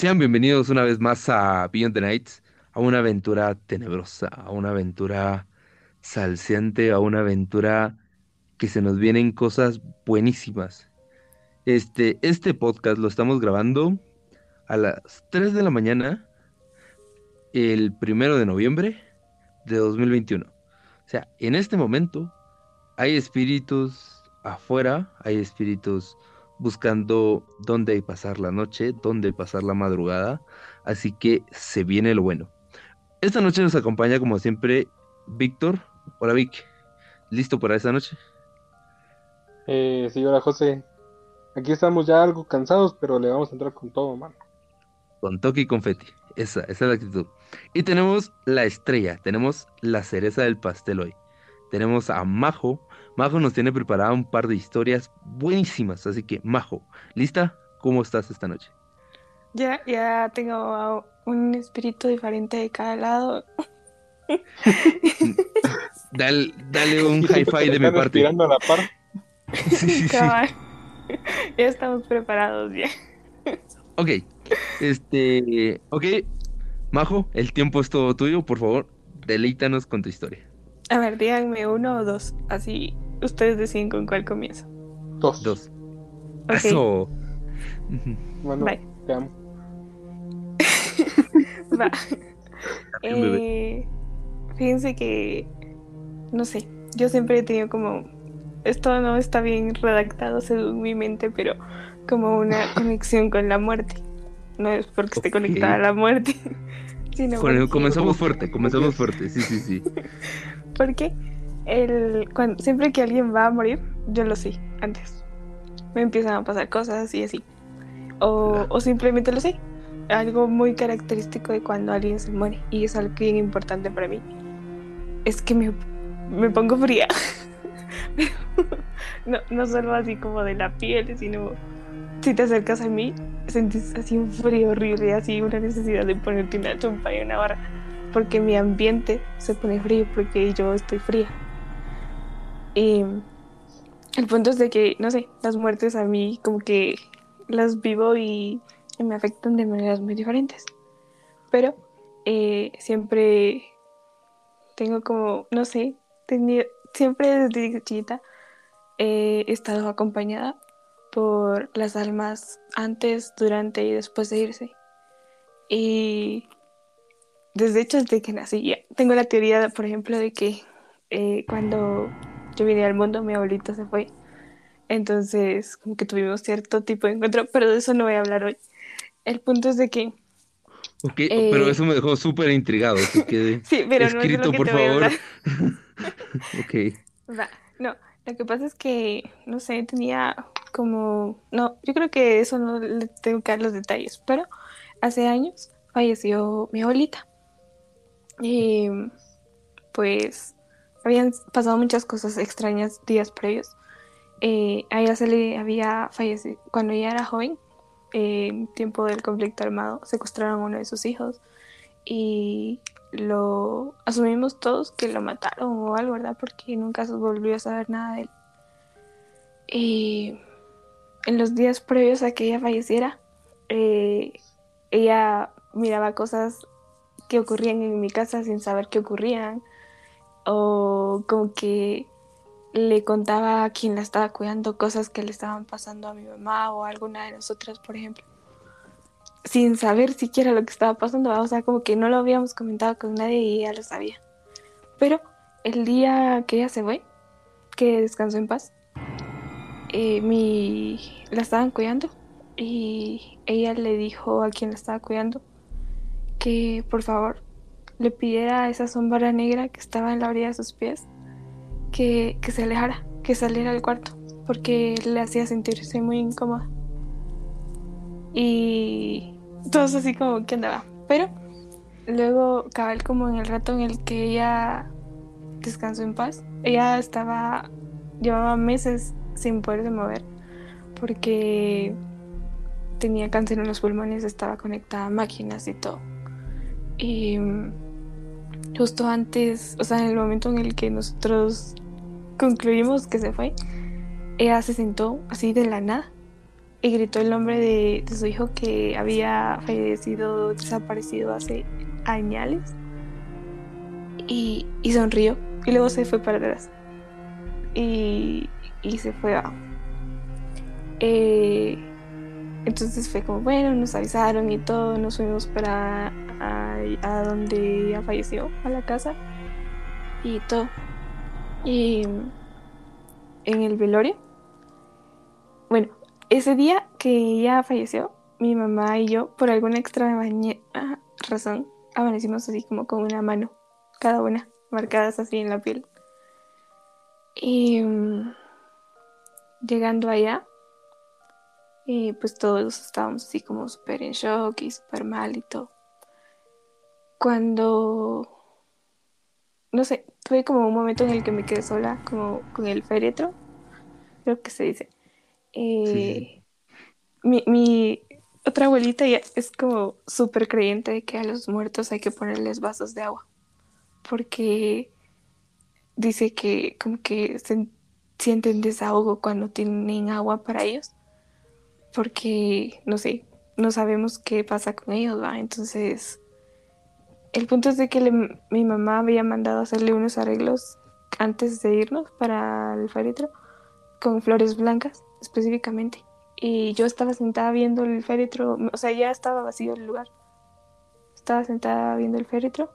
Sean bienvenidos una vez más a Beyond the Nights, a una aventura tenebrosa, a una aventura salseante, a una aventura que se nos vienen cosas buenísimas. Este, este podcast lo estamos grabando a las 3 de la mañana, el primero de noviembre de 2021. O sea, en este momento hay espíritus afuera, hay espíritus buscando dónde pasar la noche, dónde pasar la madrugada, así que se viene lo bueno. Esta noche nos acompaña como siempre Víctor. Hola Vic, ¿listo para esta noche? Eh, sí, hola José. Aquí estamos ya algo cansados, pero le vamos a entrar con todo, mano. Con toque y confeti. Esa, esa es la actitud. Y tenemos la estrella, tenemos la cereza del pastel hoy. Tenemos a Majo. Majo nos tiene preparada un par de historias buenísimas, así que Majo, ¿lista? ¿Cómo estás esta noche? Ya, ya tengo un espíritu diferente de cada lado. dale, dale un hi-fi de mi parte. a la par. Sí, sí, sí. ya estamos preparados ya. Ok, este, ok, Majo, el tiempo es todo tuyo, por favor, deleítanos con tu historia. A ver, díganme uno o dos, así ustedes deciden con cuál comienzo. Dos. Dos. Ok. Eso. Bueno, Bye. te amo. Va. Eh, fíjense que, no sé, yo siempre he tenido como, esto no está bien redactado según mi mente, pero como una conexión con la muerte. No es porque esté conectada a la muerte, sino comenzamos fuerte, comenzamos fuerte, sí, sí, sí. porque el, cuando, siempre que alguien va a morir, yo lo sé antes. Me empiezan a pasar cosas y así. O, Claro. o simplemente lo sé. Algo muy característico de cuando alguien se muere y es algo bien importante para mí. Es que me, me pongo fría. no, no solo así como de la piel, sino si te acercas a mí, sentís así un frío horrible, así una necesidad de ponerte una chompa y una barra. Porque mi ambiente se pone frío porque yo estoy fría. Y el punto es de que, no sé, las muertes a mí como que las vivo y, me afectan de maneras muy diferentes. Pero eh, siempre tengo como, no sé, siempre desde chiquita eh, he estado acompañada por las almas antes, durante y después de irse. Y desde hecho desde que nací ya tengo la teoría, por ejemplo, de que eh, cuando yo vine al mundo mi abuelito se fue. Entonces, como que tuvimos cierto tipo de encuentro, pero de eso no voy a hablar hoy. El punto es de que Ok, Eh, pero eso me dejó súper intrigado, así que Sí, pero no es escrito, lo que por te voy a favor. hablar. ok, Va, no, lo que pasa es que, no sé, tenía como, no, yo creo que eso no le tengo que dar los detalles, pero hace años falleció mi abuelita. Y pues habían pasado muchas cosas extrañas días previos. Eh, a ella se le había fallecido, cuando ella era joven, eh, en tiempo del conflicto armado, secuestraron a uno de sus hijos y lo asumimos todos que lo mataron o algo, ¿verdad? Porque nunca se volvió a saber nada de él. Y en los días previos a que ella falleciera, eh, ella miraba cosas que ocurrían en mi casa sin saber qué ocurrían, o como que le contaba a quien la estaba cuidando cosas que le estaban pasando a mi mamá o a alguna de nosotras, por ejemplo sin saber siquiera lo que estaba pasando, o sea, como que no lo habíamos comentado con nadie y ella lo sabía. Pero el día que ella se fue, que descansó en paz, eh, mi... la estaban cuidando y ella le dijo a quien la estaba cuidando que por favor le pidiera a esa sombra negra que estaba en la orilla de sus pies que, que se alejara, que saliera del cuarto, porque le hacía sentirse muy incómoda. Y todos así como que andaba. Pero luego, cabal, como en el rato en el que ella descansó en paz, ella estaba, llevaba meses sin poderse mover porque tenía cáncer en los pulmones, estaba conectada a máquinas y todo. Y mm, justo antes, o sea, en el momento en el que nosotros concluimos que se fue, ella se sentó así de la nada y gritó el nombre de, su hijo que había fallecido, desaparecido hace años. Y, sonrió. Y luego se fue para atrás. Y, y se fue a... Eh, entonces fue como, bueno, nos avisaron y todo, nos fuimos para a, a donde ya falleció, a la casa y todo. Y en el velorio, bueno, ese día que ella falleció, mi mamá y yo, por alguna extraña razón, amanecimos así como con una mano, cada una, marcadas así en la piel. Y mm, llegando allá, pues todos estábamos así como súper en shock y súper mal y todo. Cuando, no sé, tuve como un momento en el que me quedé sola, como con el féretro, creo que se dice. Eh, mi, otra abuelita ya es como súper creyente de que a los muertos hay que ponerles vasos de agua, porque dice que como que se sienten desahogo cuando tienen agua para ellos porque, no sé, no sabemos qué pasa con ellos, ¿va? Entonces, el punto es de que mi mamá había mandado hacerle unos arreglos antes de irnos para el féretro, con flores blancas específicamente. Y yo estaba sentada viendo el féretro, o sea, ya estaba vacío el lugar. Estaba sentada viendo el féretro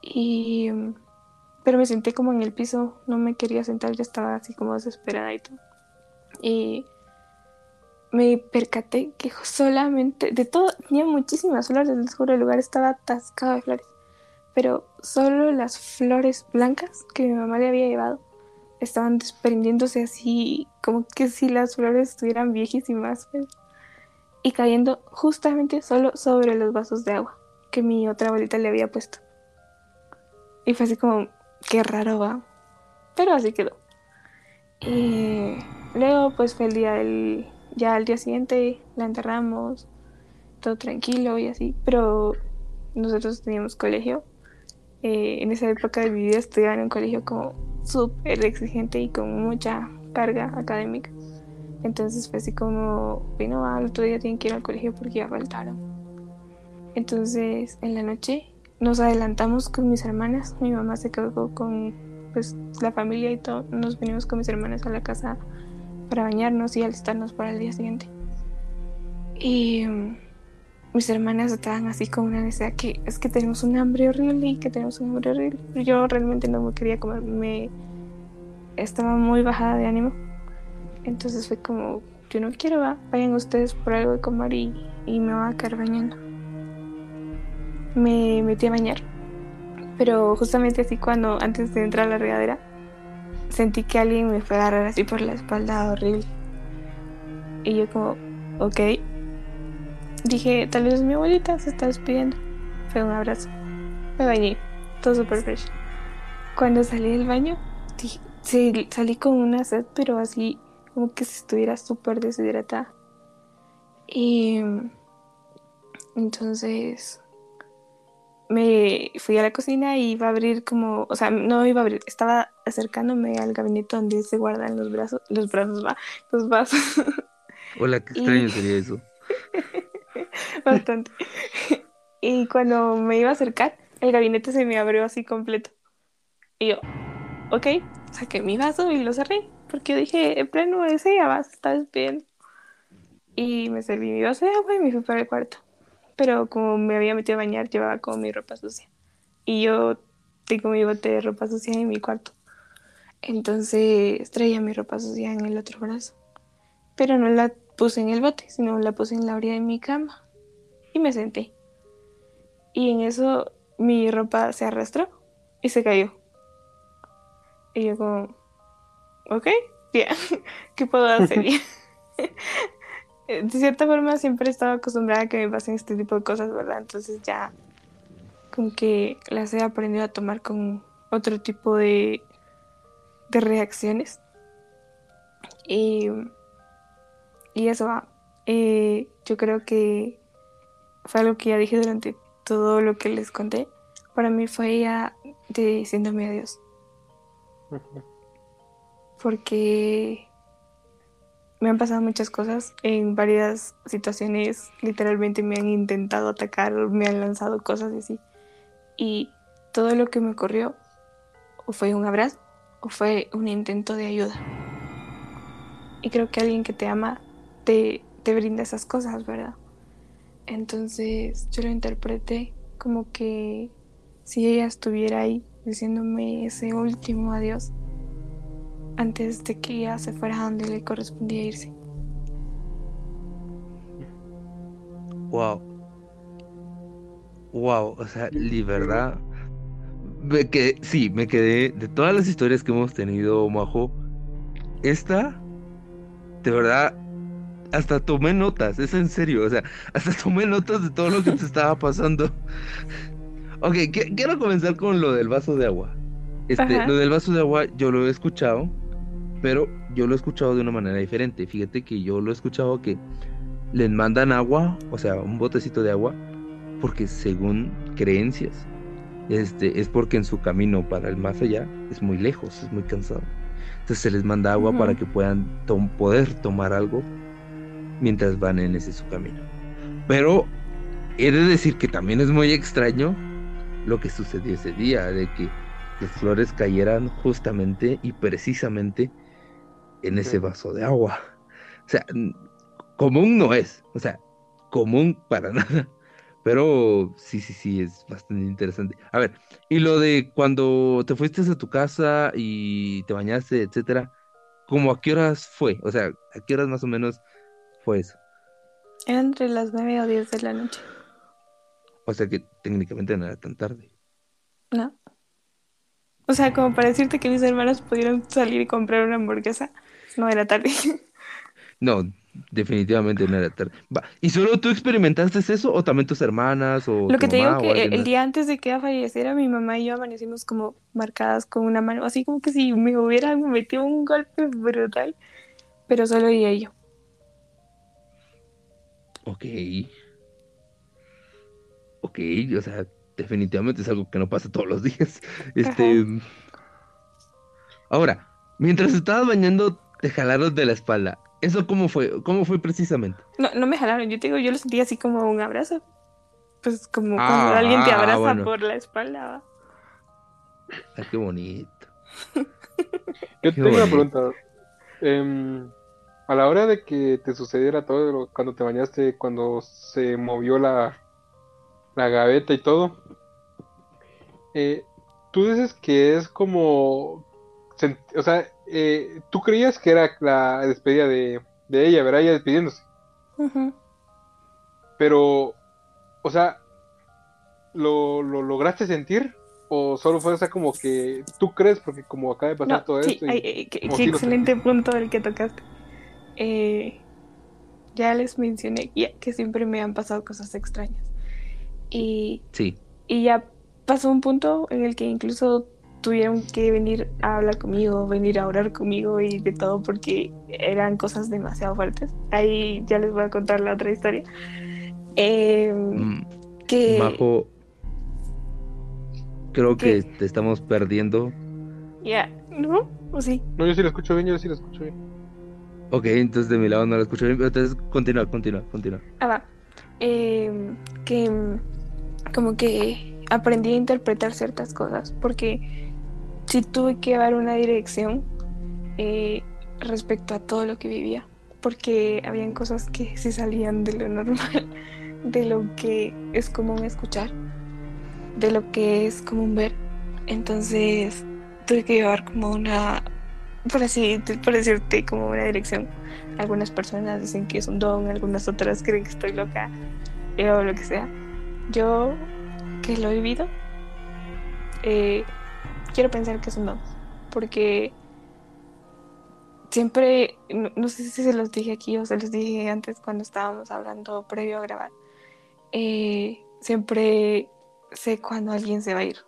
y... Pero me senté como en el piso, no me quería sentar, ya estaba así como desesperada y todo. Y me percaté que solamente, de todo, tenía muchísimas flores, les juro, el lugar estaba atascado de flores, pero solo las flores blancas que mi mamá le había llevado estaban desprendiéndose así, como que si las flores estuvieran viejísimas, pues, y cayendo justamente solo sobre los vasos de agua que mi otra abuelita le había puesto. Y fue así como, qué raro va, pero así quedó. Y luego pues fue el día del ya al día siguiente la enterramos, todo tranquilo y así, pero nosotros teníamos colegio. Eh, en esa época de mi vida estudiaba en un colegio como súper exigente y con mucha carga académica. Entonces fue así como, bueno, al otro día tienen que ir al colegio porque ya faltaron. Entonces en la noche nos adelantamos con mis hermanas, mi mamá se quedó con pues la familia y todo, nos venimos con mis hermanas a la casa para bañarnos y alistarnos para el día siguiente. Y mis hermanas estaban así con una necesidad que es que tenemos un hambre horrible y que tenemos un hambre horrible. Yo realmente no me quería comer, me estaba muy bajada de ánimo. Entonces fue como, yo no quiero, va, vayan ustedes por algo de comer y, y me voy a quedar bañando. Me metí a bañar. Pero justamente así cuando antes de entrar a la regadera sentí que alguien me fue a agarrar así por la espalda horrible. Y yo como, ok. Dije, tal vez mi abuelita se está despidiendo. Fue un abrazo. Me bañé, todo super fresh. Cuando salí del baño, salí con una sed, pero así como que si estuviera súper deshidratada. Y entonces me fui a la cocina y iba a abrir como, o sea, no iba a abrir, estaba acercándome al gabinete donde se guardan los brazos, los brazos, va, los vasos. Hola, qué extraño sería eso. Bastante. Y cuando me iba a acercar, el gabinete se me abrió así completo. Y yo, ok, saqué mi vaso y lo cerré, porque dije, en pleno ese ya vas, estás bien. Y me serví mi vaso de agua y me fui para el cuarto pero como me había metido a bañar, llevaba como mi ropa sucia. Y yo tengo mi bote de ropa sucia en mi cuarto. Entonces traía mi ropa sucia en el otro brazo. Pero no la puse en el bote, sino la puse en la orilla de mi cama. Y me senté. Y en eso mi ropa se arrastró y se cayó. Y yo como, ok, ya, ¿qué puedo hacer? De cierta forma siempre he estado acostumbrada a que me pasen este tipo de cosas, ¿verdad? Entonces ya como que las he aprendido a tomar con otro tipo de, de reacciones. Y, y eso va. Eh, yo creo que fue algo que ya dije durante todo lo que les conté. Para mí fue ella diciéndome adiós. Porque me han pasado muchas cosas en varias situaciones. Literalmente me han intentado atacar, me han lanzado cosas y así. Y todo lo que me ocurrió o fue un abrazo o fue un intento de ayuda. Y creo que alguien que te ama te, brinda esas cosas, ¿verdad? Entonces yo lo interpreté como que si ella estuviera ahí diciéndome ese último adiós antes de que ella se fuera donde le correspondía irse. Wow. Wow, o sea, libertad. Me quedé, sí, me quedé de todas las historias que hemos tenido, Majo. Esta, de verdad, hasta tomé notas, es en serio, o sea, hasta tomé notas de todo lo que te estaba pasando. Ok, quiero comenzar con lo del vaso de agua. Este, lo del vaso de agua yo lo he escuchado, pero yo lo he escuchado de una manera diferente. Fíjate que yo lo he escuchado que les mandan agua, o sea, un botecito de agua, porque según creencias, este, es porque en su camino para el más allá es muy lejos, es muy cansado. Entonces se les manda agua para que puedan poder tomar algo mientras van en ese su camino. Pero he de decir que también es muy extraño lo que sucedió ese día, de que las flores cayeran justamente y precisamente en ese vaso de agua. O sea, común no es, o sea, común para nada. Pero sí, sí, sí, es bastante interesante. A ver, y lo de cuando te fuiste a tu casa y te bañaste, etcétera, ¿cómo a qué horas fue? O sea, ¿a qué horas más o menos fue eso? Era entre las nueve o diez de la noche. O sea que técnicamente no era tan tarde. No. O sea, como para decirte que mis hermanos pudieron salir y comprar una hamburguesa, no era tarde. No, definitivamente no era tarde. ¿Y solo tú experimentaste eso o también tus hermanas o Lo que te digo que el, día antes de que ella falleciera, mi mamá y yo amanecimos como marcadas con una mano, así como que si me hubieran metido un golpe brutal, pero solo ella y yo. Ok. Ok, o sea, definitivamente es algo que no pasa todos los días. Este. Ahora, mientras estabas bañando, te jalaron de la espalda. ¿Eso cómo fue? ¿Cómo fue precisamente? No, no me jalaron, yo te digo, yo lo sentí así como un abrazo. Pues como cuando ah, alguien te ah, abraza por la espalda. Ay, qué bonito. yo tengo una pregunta. Em, a la hora de que te sucediera todo, cuando te bañaste, cuando se movió la, la gaveta y todo, eh, tú dices que es como, o sea, eh, tú creías que era la despedida de, ella, ¿verdad? Ella despidiéndose. Pero, o sea, ¿lo, lograste sentir? ¿O solo fue esa como que tú crees? Porque como acaba de pasar todo esto. Eh, qué, excelente punto el que tocaste. Ya les mencioné que siempre me han pasado cosas extrañas. Y, sí. y ya pasó un punto en el que incluso tuvieron que venir a hablar conmigo, venir a orar conmigo y de todo porque eran cosas demasiado fuertes. Ahí ya les voy a contar la otra historia. Em, mm, que... Majo, creo que, te estamos perdiendo. Ya, ¿no? ¿O sí? No, yo sí lo escucho bien, yo sí lo escucho bien. Ok, entonces de mi lado no lo escucho bien, pero entonces continúa, continúa, continúa. Ah, va. Em, que como que aprendí a interpretar ciertas cosas porque sí tuve que dar una dirección eh, respecto a todo lo que vivía porque habían cosas que se salían de lo normal, de lo que es común escuchar, de lo que es común ver. Entonces tuve que llevar como una, por así por decirte, como una dirección. Algunas personas dicen que es un don, algunas otras creen que estoy loca o lo que sea. Yo que lo he vivido, eh, quiero pensar que es un don, porque siempre, no, sé si se los dije aquí o se los dije antes cuando estábamos hablando previo a grabar, eh, siempre sé cuando alguien se va a ir,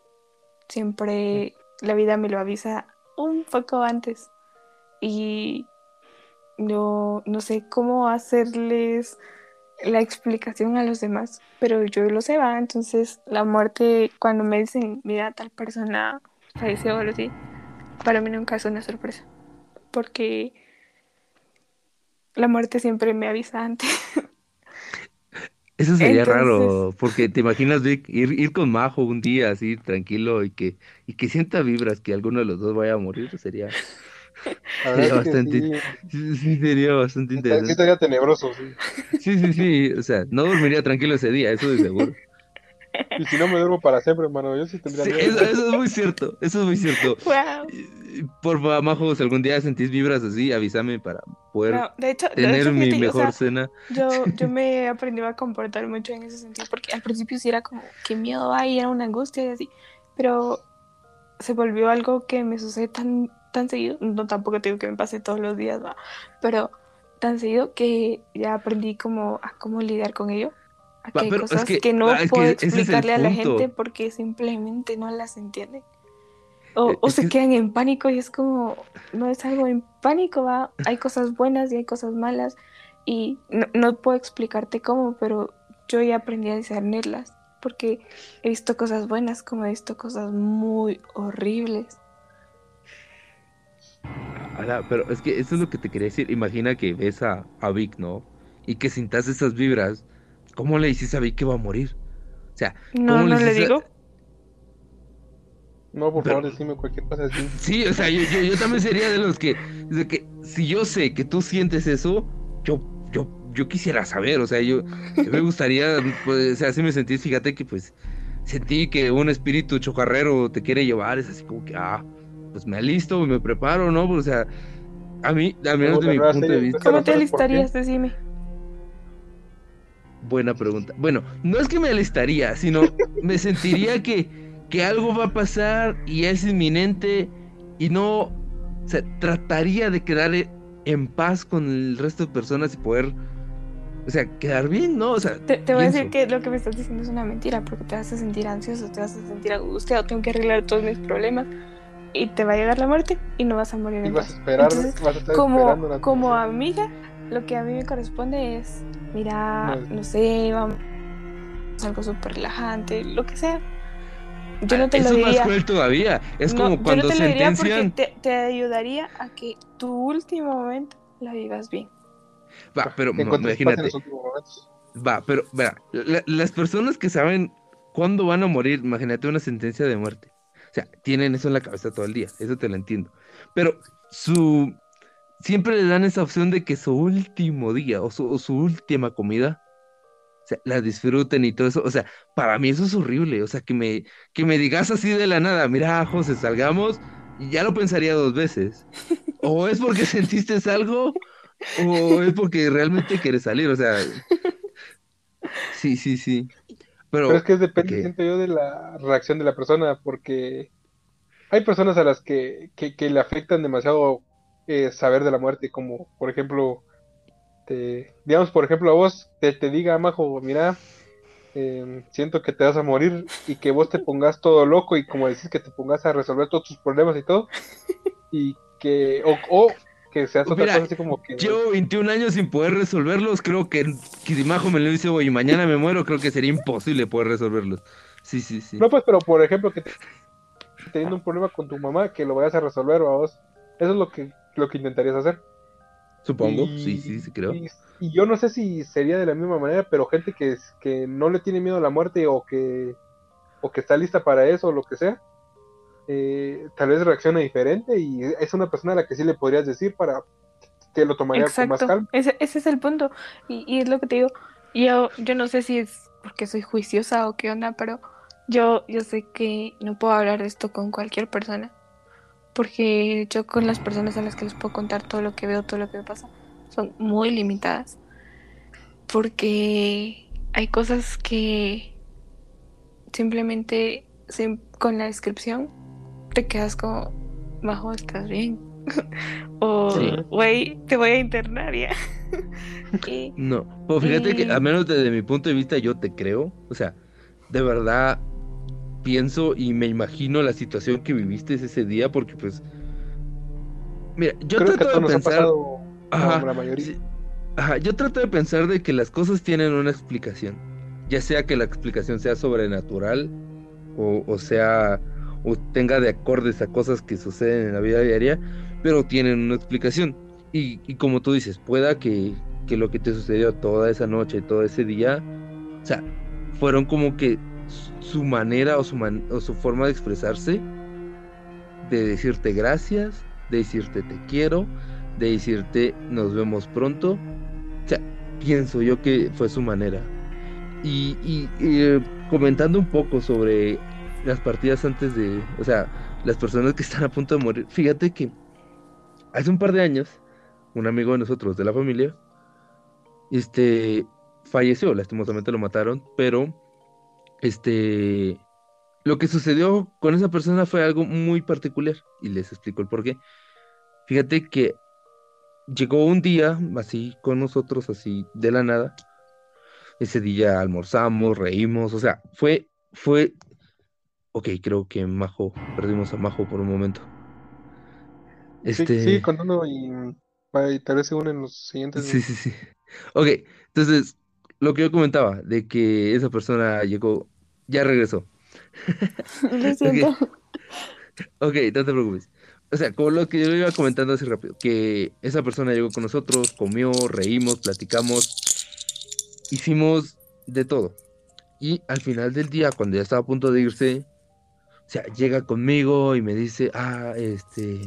siempre la vida me lo avisa un poco antes y no, no sé cómo hacerles la explicación a los demás, pero yo lo sé, va. Entonces, la muerte, cuando me dicen, mira, tal persona falleció algo así, para mí nunca es una sorpresa. Porque la muerte siempre me avisa antes. Eso sería raro, porque te imaginas ir, ir con Majo un día así tranquilo y que, y que sienta vibras que alguno de los dos vaya a morir, sería, sería bastante, sí. sería bastante interesante. Sería tenebroso, sí. Sí, sí, sí, o sea, no dormiría tranquilo ese día, eso de seguro. Y si no me duermo para siempre, hermano, yo sí tendría sí, eso, eso, es muy cierto, eso es muy cierto. Wow. Por favor, Majo, si algún día sentís vibras así, avísame para poder no, de hecho, tener de hecho, mi mejor o sea, cena. Yo, yo me he aprendido a comportar mucho en ese sentido, porque al principio sí era como, qué miedo hay, era una angustia y así, pero se volvió algo que me sucede tan, tan seguido, no tampoco tengo que me pase todos los días, ¿va? pero tan seguido que ya aprendí como a cómo lidiar con ello Aquí hay cosas que, que, no puedo que explicarle a la gente porque simplemente no las entienden. O, e, o se quedan en pánico y es como, no es algo en pánico, va. Hay cosas buenas y hay cosas malas y no, no puedo explicarte cómo, pero yo ya aprendí a discernirlas porque he visto cosas buenas como he visto cosas muy horribles. pero es que eso es lo que te quería decir. Imagina que ves a, a Vic, ¿no? Y que sintas esas vibras ¿Cómo le dices a Vic que va a morir? O sea, no, no le, digo. No, por favor, decime cualquier cosa así. Sí, o sea, yo, yo, también sería de los que, de que, si yo sé que tú sientes eso, yo, yo, yo quisiera saber, o sea, yo, me gustaría, pues, o sea, así me sentí, fíjate que pues sentí que un espíritu chocarrero te quiere llevar, es así como que, ah, pues me alisto, me preparo, ¿no? o sea, a mí, al menos de mi punto de vista. ¿Cómo te alistarías? Decime. Buena pregunta. Bueno, no es que me alistaría, sino me sentiría que, que algo va a pasar y es inminente y no, o sea, trataría de quedar en paz con el resto de personas y poder, o sea, quedar bien, ¿no? O sea, te, voy a decir que lo que me estás diciendo es una mentira, porque te vas a sentir ansioso, te vas a sentir angustiado, tengo que arreglar todos mis problemas y te va a llegar la muerte y no vas a morir en paz. esperar, como, como amiga, lo que a mí me corresponde es mira, no, sé, vamos algo súper relajante, lo que sea. Yo no te Eso lo diría. es más cruel todavía. Es como cuando yo no te sentencian... lo diría porque te, te, ayudaría a que tu último momento la vivas bien. Va, pero no, imagínate. Va, pero, vea, la, las personas que saben cuándo van a morir, imagínate una sentencia de muerte. O sea, tienen eso en la cabeza todo el día, eso te lo entiendo. Pero su siempre le dan esa opción de que su último día o su, última comida sea, la disfruten y todo eso. O sea, para mí eso es horrible. O sea, que me, que me digas así de la nada, mira, José, salgamos, y ya lo pensaría dos veces. O es porque sentiste algo, o es porque realmente quieres salir. O sea, sí, sí, sí. Pero, es que depende, siento yo, de la reacción de la persona, porque hay personas a las que, que, que le afectan demasiado eh, saber de la muerte, como por ejemplo, te, digamos por ejemplo a vos te, te diga, Majo, mira, eh, siento que te vas a morir y que vos te pongas todo loco y como decís que te pongas a resolver todos tus problemas y todo, y que, o, o que seas otra cosa así como que... Yo 21 años sin poder resolverlos, creo que, que si Majo me lo dice hoy y mañana me muero, creo que sería imposible poder resolverlos. Sí, sí, sí. No, pues, pero por ejemplo, que teniendo un problema con tu mamá, que lo vayas a resolver o a vos. Eso es lo que lo que intentarías hacer. Supongo, sí, sí, sí, creo. Y, yo no sé si sería de la misma manera, pero gente que, que no le tiene miedo a la muerte o que, o que está lista para eso o lo que sea, eh, tal vez reacciona diferente y es una persona a la que sí le podrías decir para que lo tomaría con más calma. Ese, ese es el punto. Y, y, es lo que te digo. Yo, yo no sé si es porque soy juiciosa o qué onda, pero yo, yo sé que no puedo hablar de esto con cualquier persona porque yo con las personas a las que les puedo contar todo lo que veo, todo lo que me pasa, son muy limitadas. Porque hay cosas que simplemente con la descripción te quedas como, bajo, estás bien. o, güey, te voy a internar ya. no, pues fíjate que, a menos desde mi punto de vista, yo te creo. O sea, de verdad, pienso y me imagino la situación que viviste ese día porque pues mira yo trato de pensar ajá, yo trato de pensar de que las cosas tienen una explicación ya sea que la explicación sea sobrenatural o, o sea o tenga de acordes a cosas que suceden en la vida diaria pero tienen una explicación. Y, como tú dices, pueda que, que lo que te sucedió toda esa noche, todo ese día, o sea, fueron como que su manera o su, forma de expresarse, de decirte gracias, de decirte te quiero, de decirte nos vemos pronto. O pienso yo que fue su manera. Y, y, eh, comentando un poco sobre las partidas antes de, o sea, las personas que están a punto de morir, fíjate que hace un par de años, un amigo de nosotros, de la familia, este, falleció, lastimosamente lo mataron, pero este, lo que sucedió con esa persona fue algo muy particular y les explico el por qué. Fíjate que llegó un día así con nosotros, así de la nada. Ese día almorzamos, reímos, o sea, fue, fue, ok, creo que Majo, perdimos a Majo por un momento. Este... Sí, contando y, tal vez se unen los siguientes. Sí, sí, sí. Ok, entonces, lo que yo comentaba, de que esa persona llegó, ya regresó. Lo siento. ok, no te preocupes. O sea, como lo que yo iba comentando así rápido, que esa persona llegó con nosotros, comió, reímos, platicamos, hicimos de todo. Y al final del día, cuando ya estaba a punto de irse, o sea, llega conmigo y me dice, ah, este,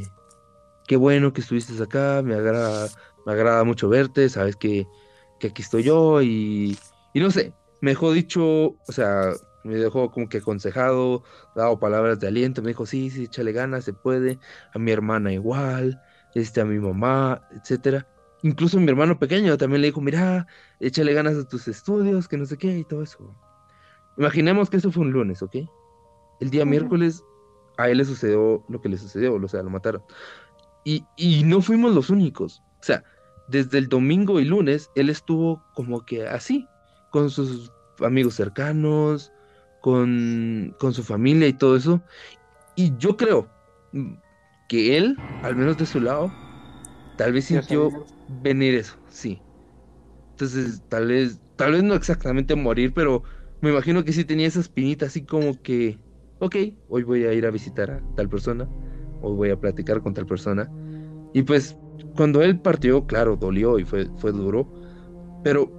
qué bueno que estuviste acá, me agrada, me agrada mucho verte, sabes que que aquí estoy yo y, y no sé, mejor dicho, o sea, me dejó como que aconsejado, dado palabras de aliento, me dijo, sí, sí, échale ganas, se puede, a mi hermana igual, este, a mi mamá, etcétera. Incluso mi hermano pequeño también le dijo, mira, échale ganas a tus estudios, que no sé qué, y todo eso. Imaginemos que eso fue un lunes, ¿ok? El día miércoles a él le sucedió lo que le sucedió, o sea, lo mataron. Y, y no fuimos los únicos. O sea, desde el domingo y lunes, él estuvo como que así, con sus amigos cercanos, con, con su familia y todo eso. Y yo creo que él, al menos de su lado, tal vez sintió venir eso, sí. Entonces, tal vez, tal vez no exactamente morir, pero me imagino que sí tenía esa espinita así como que, ok, hoy voy a ir a visitar a tal persona, hoy voy a platicar con tal persona. Y pues cuando él partió, claro, dolió y fue, fue duro, pero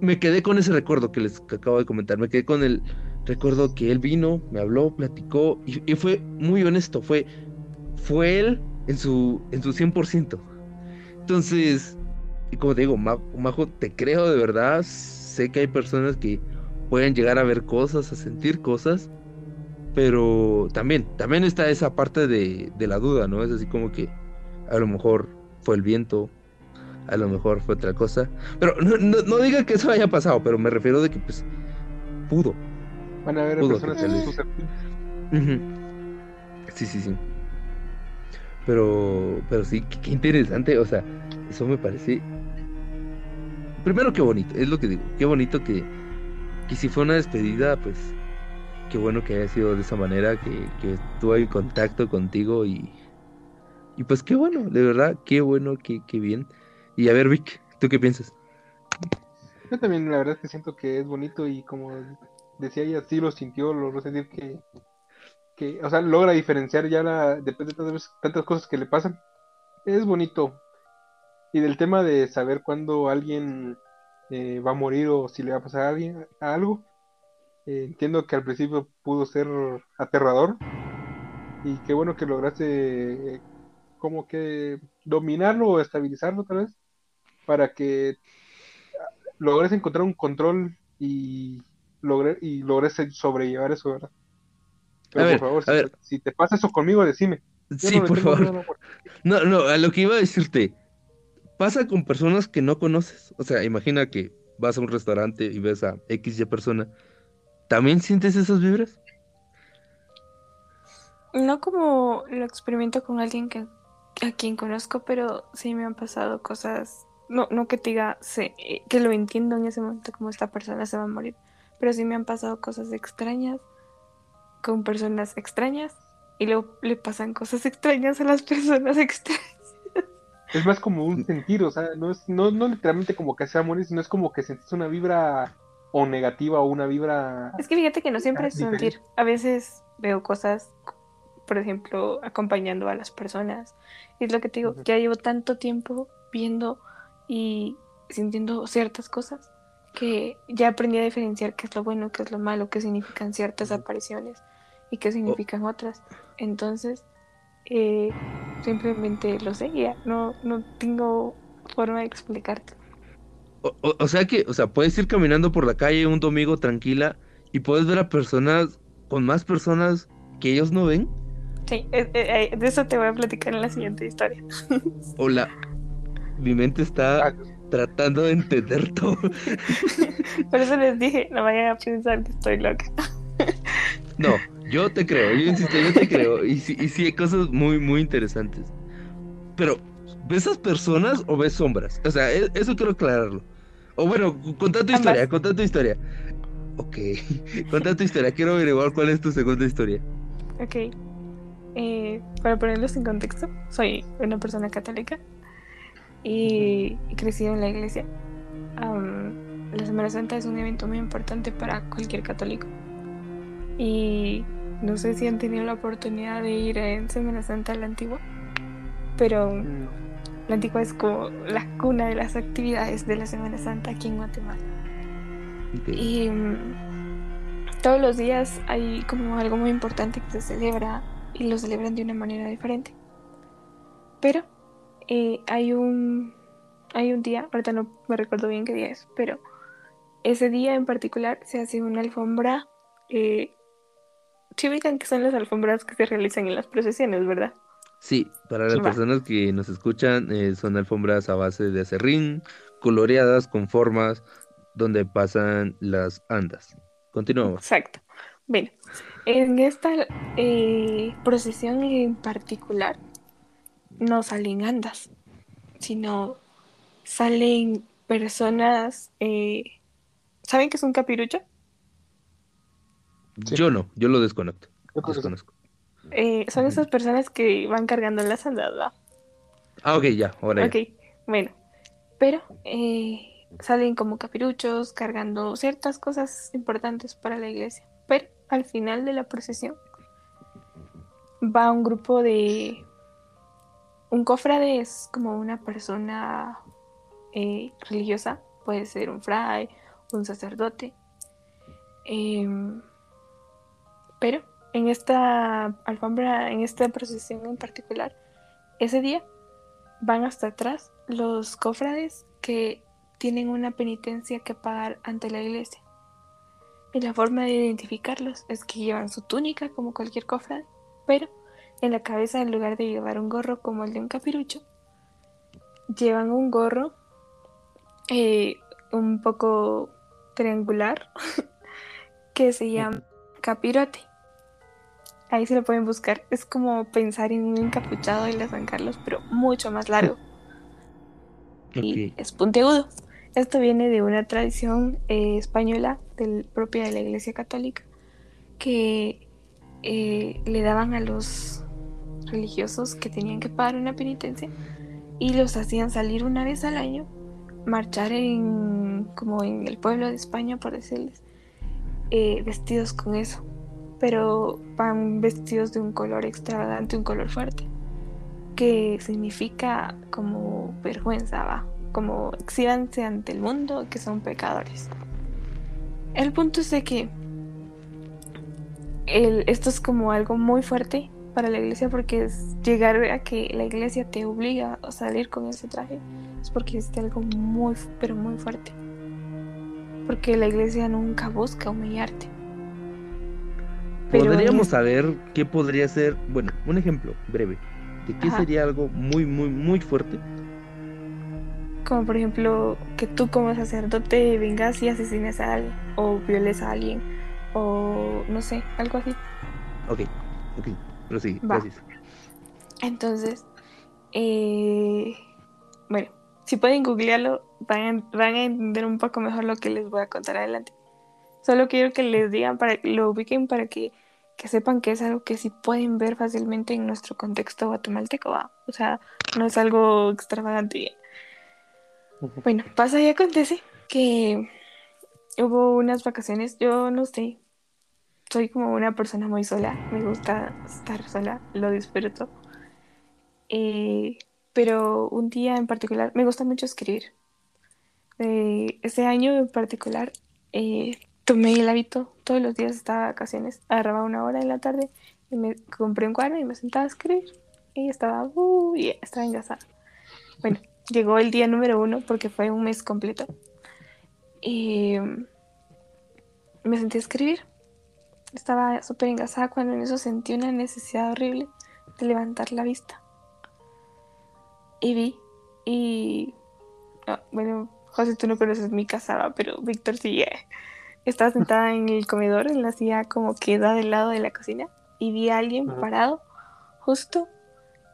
me quedé con ese recuerdo que les acabo de comentar, me quedé con el recuerdo que él vino, me habló, platicó y, fue muy honesto, fue, fue él en su, en su 100%. Entonces, y como te digo, Majo, te creo de verdad, sé que hay personas que pueden llegar a ver cosas, a sentir cosas, pero también, también está esa parte de, de la duda, ¿no? Es así como que a lo mejor fue el viento, a lo mejor fue otra cosa. Pero no, no, diga que eso haya pasado, pero me refiero de que pues pudo. Van a haber personas Sí, sí, sí. Pero, pero sí, qué, interesante, o sea, eso me parece... Primero, qué bonito, es lo que digo, qué bonito que, que si fue una despedida, pues qué bueno que haya sido de esa manera, que, que tuve en contacto contigo y, y pues qué bueno, de verdad, qué bueno, qué, qué bien. Y a ver, Vic, ¿tú qué piensas? Yo también, la verdad es que siento que es bonito y como decía ella, sí lo sintió, lo sentir que, que, o sea, logra diferenciar ya la, después de tantas, tantas cosas que le pasan. Es bonito. Y del tema de saber cuándo alguien eh, va a morir o si le va a pasar a alguien a algo, eh, entiendo que al principio pudo ser aterrador. Y qué bueno que lograste como que dominarlo o estabilizarlo tal vez, para que logres encontrar un control y logres, y logres sobrellevar eso, ¿verdad? Pero por favor, si, te pasa eso conmigo, decime. sí, por favor. No, no, a lo que iba a decirte, pasa con personas que no conoces. O sea, imagina que vas a un restaurante y ves a X y persona. ¿También sientes esas vibras? No como lo experimento con alguien que a quien conozco, pero sí me han pasado cosas, no, no que te diga sé, eh, que lo entiendo en ese momento como esta persona se va a morir, pero sí me han pasado cosas extrañas con personas extrañas y luego le pasan cosas extrañas a las personas extrañas. Es más como un sentir, o sea, no es no, no literalmente como que se va a morir, sino es como que sientes una vibra o negativa o una vibra... Es que fíjate que no siempre es sentir, a veces veo cosas por ejemplo, acompañando a las personas. Y es lo que te digo, ya llevo tanto tiempo viendo y sintiendo ciertas cosas que ya aprendí a diferenciar qué es lo bueno, qué es lo malo, qué significan ciertas apariciones y qué significan otras. Entonces, eh, simplemente lo seguía, no, no tengo forma de explicarte. O, sea que, o sea, puedes ir caminando por la calle un domingo tranquila y puedes ver a personas con más personas que ellos no ven. Sí, eh, eh, de eso te voy a platicar en la siguiente historia. Hola, mi mente está tratando de entender todo. Por eso les dije, no vayan a pensar que estoy loca. No, yo te creo, yo insisto, yo te creo. Y sí, y sí hay cosas muy, muy interesantes. Pero, ¿ves esas personas o ves sombras? O sea, e, eso quiero aclararlo. O bueno, contá tu historia, contá tu historia. Ok, contá tu historia, quiero averiguar cuál es tu segunda historia. Ok. Eh, para ponerlos en contexto, soy una persona católica y, he crecido en la iglesia. la Semana Santa es un evento muy importante para cualquier católico. Y no sé si han tenido la oportunidad de ir en Semana Santa a la antigua, pero la antigua es como la cuna de las actividades de la Semana Santa aquí en Guatemala. Y mm, todos los días hay como algo muy importante que se celebra y lo celebran de una manera diferente. Pero eh, hay un hay un día, ahorita no me recuerdo bien qué día es, pero ese día en particular se hace una alfombra. Eh, sí ubican que son las alfombras que se realizan en las procesiones, ¿verdad? Sí, para las personas que nos escuchan, eh, son alfombras a base de acerrín, coloreadas con formas donde pasan las andas. Continuamos. Exacto. Bueno, en esta eh, procesión en particular no salen andas, sino salen personas... Eh, ¿Saben qué es un capirucho? Yo no, yo lo desconecto. desconozco. Eh, son esas personas que van cargando las andas, ¿verdad? Ah, ok, ya, ahora Ok, bueno. Pero eh, salen como capiruchos cargando ciertas cosas importantes para la iglesia. Pero al final de la procesión va un grupo de un cofrade es como una persona eh, religiosa, puede ser un fray, un sacerdote. Em, pero en esta alfombra, en esta procesión en particular, ese día van hasta atrás los cofrades que tienen una penitencia que pagar ante la iglesia. Y la forma de identificarlos es que llevan su túnica como cualquier cofrade, pero en la cabeza, en lugar de llevar un gorro como el de un capirucho, llevan un gorro eh, un poco triangular que se llama capirote. Ahí se lo pueden buscar. Es como pensar en un encapuchado de la San Carlos, pero mucho más largo. Y es puntiagudo. Esto viene de una tradición eh, española del, propia de la Iglesia Católica que eh, le daban a los religiosos que tenían que pagar una penitencia y los hacían salir una vez al año, marchar en como en el pueblo de España, por decirles, eh, vestidos con eso, pero van vestidos de un color extravagante, un color fuerte, que significa como vergüenza, va, como exíbanse ante el mundo que son pecadores. El punto es de que el, esto es como algo muy fuerte para la iglesia porque es llegar a que la iglesia te obliga a salir con ese traje es porque es algo muy pero muy fuerte. Porque la iglesia nunca busca humillarte. Podríamos saber qué podría ser bueno un ejemplo breve de qué sería algo muy muy muy fuerte. Como por ejemplo que tú como sacerdote vengas y asesines a alguien o violes a alguien o no sé algo así. Ok ok pero sí, gracias. Entonces, eh, bueno, si pueden googlearlo, van a, van a entender un poco mejor lo que les voy a contar adelante. Solo quiero que les digan, para lo ubiquen, para que, que sepan que es algo que sí pueden ver fácilmente en nuestro contexto guatemalteco. O sea, no es algo extravagante. Bueno, pasa y acontece que hubo unas vacaciones, yo no sé, soy como una persona muy sola, me gusta estar sola, lo disfruto. Eh, pero un día en particular, me gusta mucho escribir. Eh, ese año en particular, eh, tomé el hábito, todos los días estaba de vacaciones, agarraba una hora en la tarde y me compré un cuaderno y me sentaba a escribir. Y estaba, uh, estaba engasada. Bueno, llegó el día número uno porque fue un mes completo. Y me sentí a escribir. Estaba súper engasada cuando en eso sentí una necesidad horrible de levantar la vista. Y vi, y. bueno, José, tú no conoces mi casa, pero Víctor sí. Eh. Estaba sentada en el comedor, en la silla como que da del lado de la cocina, y vi a alguien parado justo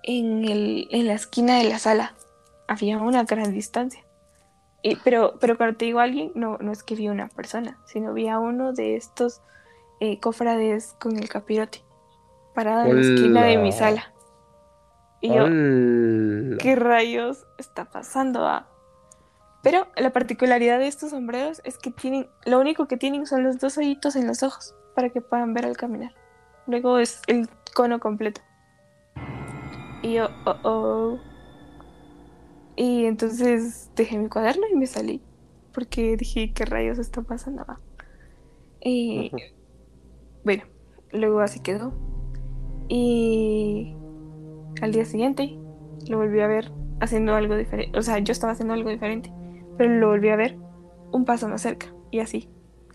en, el, en la esquina de la sala. Había una gran distancia. Y, pero, pero cuando te digo alguien, no, no es que vi una persona, sino vi a uno de estos eh, cofrades con el capirote, parado en la esquina de mi sala. Y yo, ¿qué rayos está pasando? Ah? Pero la particularidad de estos sombreros es que tienen, lo único que tienen son los dos hoyitos en los ojos para que puedan ver al caminar. Luego es el cono completo. Y yo, oh, oh. Y entonces dejé mi cuaderno y me salí. Porque dije, ¿qué rayos está pasando? Y bueno, luego así quedó. Y al día siguiente lo volví a ver haciendo algo diferente. O sea, yo estaba haciendo algo diferente, pero lo volví a ver un paso más cerca. Y así,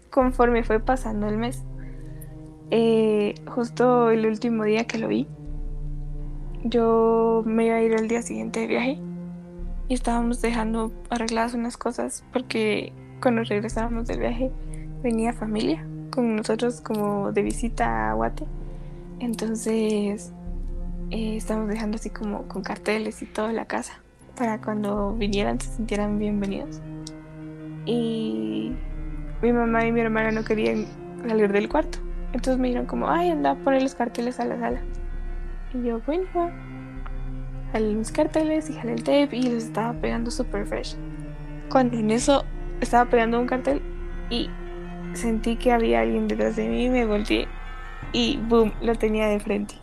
conforme fue pasando el mes. Eh, justo el último día que lo vi, yo me iba a ir al día siguiente de viaje y estábamos dejando arregladas unas cosas porque cuando regresábamos del viaje venía familia con nosotros como de visita a Guate. Entonces eh, estamos dejando así como con carteles y todo en la casa para cuando vinieran se sintieran bienvenidos. Y mi mamá y mi hermana no querían salir del cuarto. Entonces me dijeron como, ay, anda a poner los carteles a la sala. Y yo, bueno, jalé mis carteles y jalé el tape y los estaba pegando super fresh. Cuando en eso estaba pegando un cartel y sentí que había alguien detrás de mí, me volteé y boom, lo tenía de frente.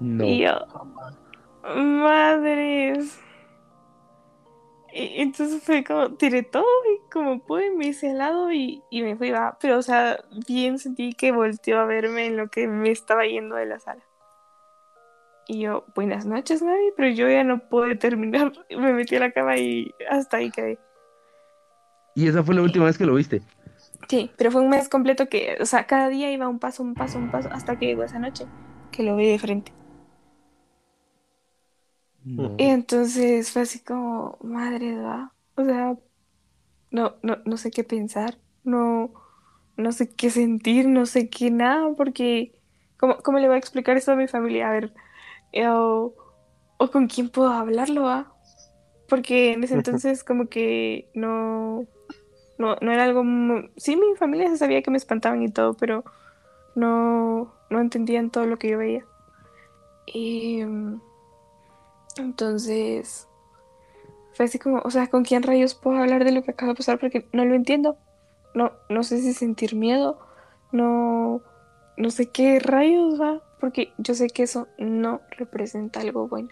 No. Y yo, madres. Y entonces fue como, tiré todo y como pude me hice al lado y, y me fui, va. Pero, o sea, bien sentí que volteó a verme en lo que me estaba yendo de la sala. Y yo, buenas noches, Navi, pero yo ya no pude terminar. Me metí a la cama y hasta ahí quedé. ¿Y esa fue la última vez que lo viste? Sí, pero fue un mes completo que, o sea, cada día iba un paso, un paso, un paso, hasta que llegó esa noche, que lo vi de frente. Y entonces fue así como, madre, ¿verdad? O sea, no, no, no sé qué pensar, no, no sé qué sentir, no sé qué nada, porque, ¿cómo, cómo le voy a explicar esto a mi familia? A ver, eh, o, con quién puedo hablarlo, ¿ah? Porque en ese entonces como que no, no, no era algo... Sí, mi familia se sabía que me espantaban y todo, pero no, no entendían todo lo que yo veía. Y entonces fue así como, o sea, ¿con quién rayos puedo hablar de lo que acaba de pasar? Porque no lo entiendo. No, no sé si sentir miedo, no, no sé qué rayos va porque yo sé que eso no representa algo bueno.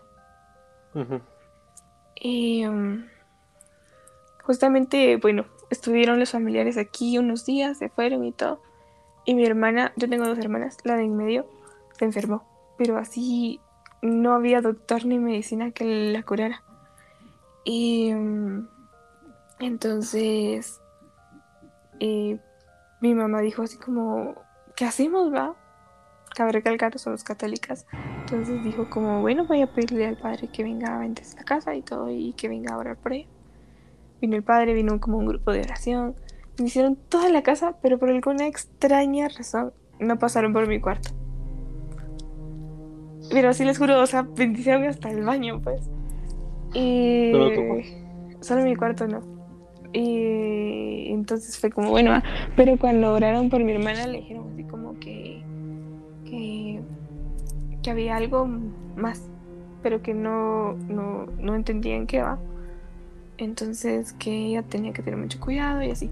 Y um, justamente, bueno, estuvieron los familiares aquí unos días, se fueron y todo. Y mi hermana, yo tengo dos hermanas, la de en medio, se enfermó, pero así no había doctor ni medicina que la curara. Y um, entonces mi mamá dijo así como, ¿qué hacemos, va? cabe recalcar, somos católicas. Entonces dijo como, bueno, voy a pedirle al padre que venga a vender esta casa y todo y que venga a orar por ella. Vino el padre, vino como un grupo de oración. Me hicieron toda la casa, pero por alguna extraña razón no pasaron por mi cuarto. Pero sí les juro, o sea, bendición hasta el baño, pues. Y... Solo mi cuarto no. Y entonces fue como, bueno, ah, pero cuando oraron por mi hermana le dijeron así como que que, había algo más, pero que no, no, no entendían qué va. Entonces que ella tenía que tener mucho cuidado y así.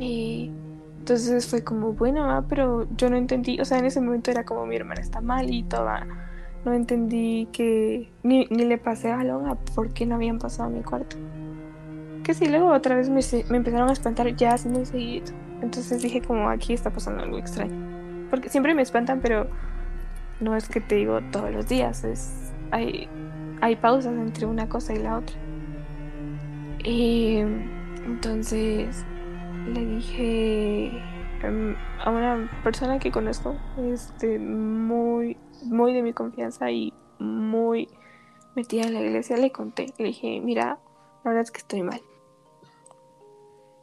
Y Entonces fue como, bueno, pero yo no entendí, o sea, en ese momento era como mi hermana está mal y toda, no entendí que ni, le pasé a por qué no habían pasado a mi cuarto. Que sí, luego otra vez me, me empezaron a espantar ya así muy seguido. Entonces dije como aquí está pasando algo extraño. Porque siempre me espantan, pero no es que te digo todos los días, es hay, hay pausas entre una cosa y la otra. Y entonces le dije em, a una persona que conozco, este, muy, muy de mi confianza y muy metida en la iglesia, le conté, le dije, mira, la verdad es que estoy mal.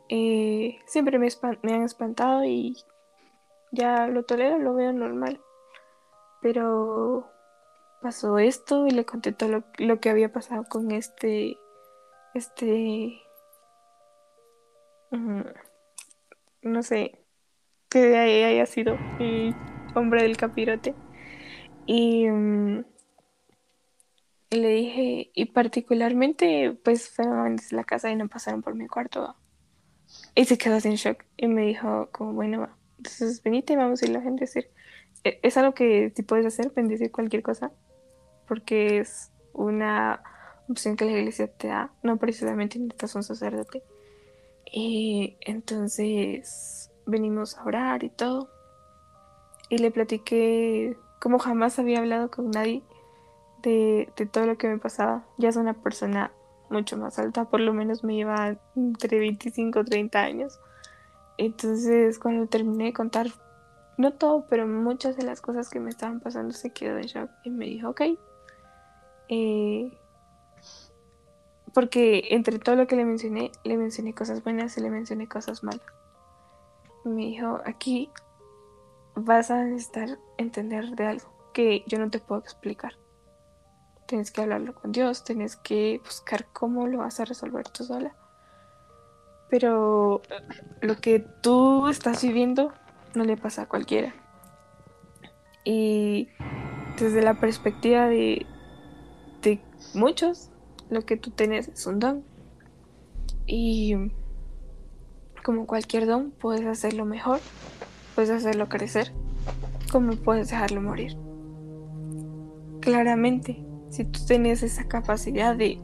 Eh, siempre me han espantado y ya lo tolero, lo veo normal. Pero pasó esto y le conté todo lo, que había pasado con este, este, no sé, que haya sido el hombre del capirote. Y, mm, le dije, y particularmente, pues fueron desde la casa y no pasaron por mi cuarto. Y se quedó sin shock y me dijo, como bueno, entonces venite, vamos a ir a bendecir. E, es algo que si puedes hacer, bendecir cualquier cosa porque es una opción que la iglesia te da, no precisamente necesitas un sacerdote. Y entonces venimos a orar y todo. Y le platiqué como jamás había hablado con nadie de, de todo lo que me pasaba. Ya es una persona mucho más alta, por lo menos me lleva entre 25 y 30 años. Entonces cuando terminé de contar, no todo, pero muchas de las cosas que me estaban pasando se quedó en shock y me dijo, ok, eh, porque entre todo lo que le mencioné, le mencioné cosas buenas y le mencioné cosas malas. Me dijo, aquí vas a necesitar entender de algo que yo no te puedo explicar. Tienes que hablarlo con Dios, tienes que buscar cómo lo vas a resolver tú sola. Pero lo que tú estás viviendo no le pasa a cualquiera. Y desde la perspectiva de, muchos, lo que tú tienes es un don. Y como cualquier don, puedes hacerlo mejor, puedes hacerlo crecer, como puedes dejarlo morir. Claramente, si tú tienes esa capacidad de,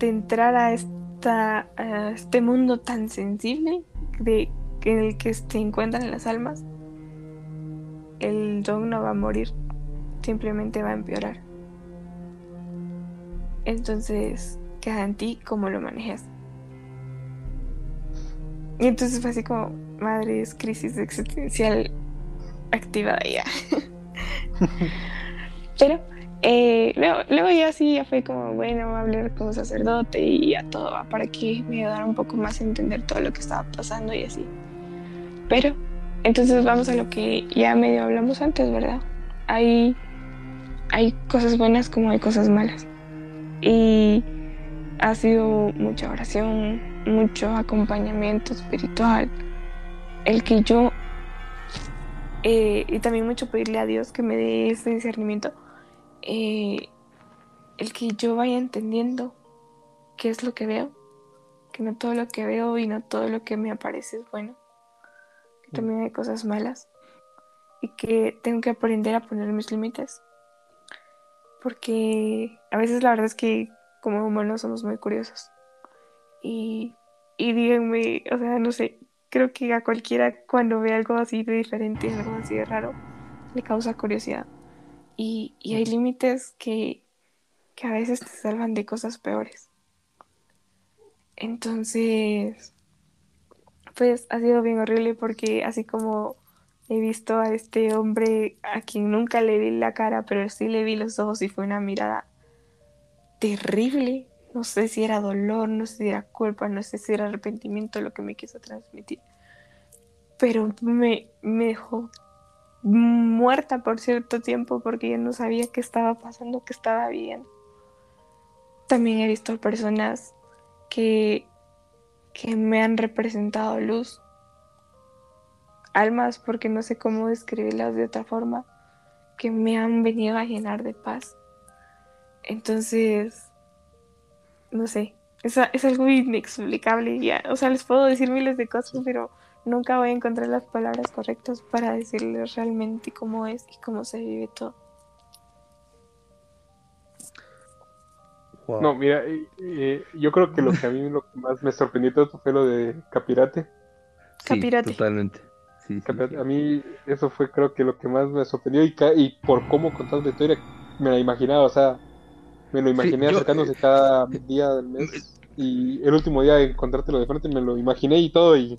entrar a, esta, este mundo tan sensible de, en el que se encuentran las almas, el don no va a morir, simplemente va a empeorar. Entonces, queda en ti cómo lo manejas. Y entonces fue así como, madres, crisis existencial activada ya. Pero eh, luego, ya sí, ya fue como, bueno, voy a hablar como sacerdote y ya todo va para que me ayudara un poco más a entender todo lo que estaba pasando y así. Pero, entonces vamos a lo que ya medio hablamos antes, ¿verdad? Hay, hay cosas buenas como hay cosas malas. Y ha sido mucha oración, mucho acompañamiento espiritual, el que yo, eh, y también mucho pedirle a Dios que me dé ese discernimiento, eh, el que yo vaya entendiendo qué es lo que veo, que no todo lo que veo y no todo lo que me aparece es bueno, que también hay cosas malas y que tengo que aprender a poner mis límites porque a veces la verdad es que como humanos somos muy curiosos. Y, y díganme, o sea, no sé, creo que a cualquiera cuando ve algo así de diferente, algo así de raro, le causa curiosidad. Y, y hay límites que, que a veces te salvan de cosas peores. Entonces, pues ha sido bien horrible porque así como he visto a este hombre a quien nunca le vi la cara, pero sí le vi los ojos y fue una mirada terrible. No sé si era dolor, no sé si era culpa, no sé si era arrepentimiento lo que me quiso transmitir. Pero me, me dejó muerta por cierto tiempo porque yo no sabía qué estaba pasando, qué estaba viviendo. También he visto personas que, que me han representado luz, almas, porque no sé cómo describirlas de otra forma, que me han venido a llenar de paz. Entonces, no sé, es, es algo inexplicable ya. O sea, les puedo decir miles de cosas, pero nunca voy a encontrar las palabras correctas para decirles realmente cómo es y cómo se vive todo. No, mira, yo creo que lo que a mí lo que más me sorprendió todo fue lo de Capirate. Capirate. totalmente. A mí eso fue creo que lo que más me sorprendió y, y por cómo contaste la historia me la imaginaba, o sea, me lo imaginé acercándose cada día del mes y el último día de encontrártelo de frente me lo imaginé y todo y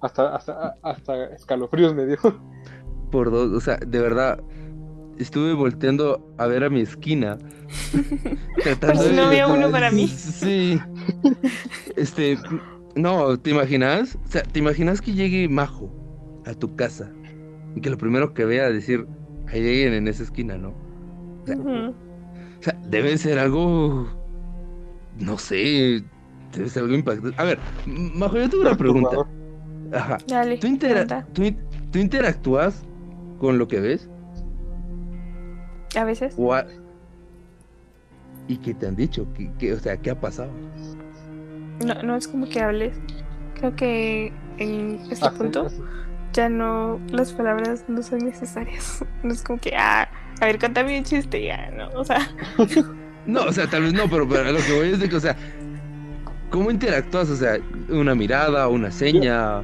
hasta, hasta, hasta escalofríos me dio. Por dos, o sea, de verdad, estuve volteando a ver a mi esquina. tratando si no había uno para mí. Sí. Este, no, ¿te imaginas? O sea, ¿te imaginas que llegue Majo a tu casa y que lo primero que vea decir, ahí lleguen en esa esquina, ¿no? O sea, debe ser algo, no sé, debe ser algo impactante. A ver, Majo, yo tengo una pregunta. Ajá. Dale, ¿Tú, ¿Tú, interactúas con lo que ves? A veces. ¿Y qué te han dicho? ¿Qué, o sea, ¿qué ha pasado? No, no es como que hables. Creo que en este ah, punto ya no, las palabras no son necesarias. No es como que, ah, a ver, cuéntame un chiste, ya, no, o sea. no, o sea, tal vez no, pero, pero lo que voy es de que, o sea, ¿cómo interactúas? O sea, una mirada, una seña,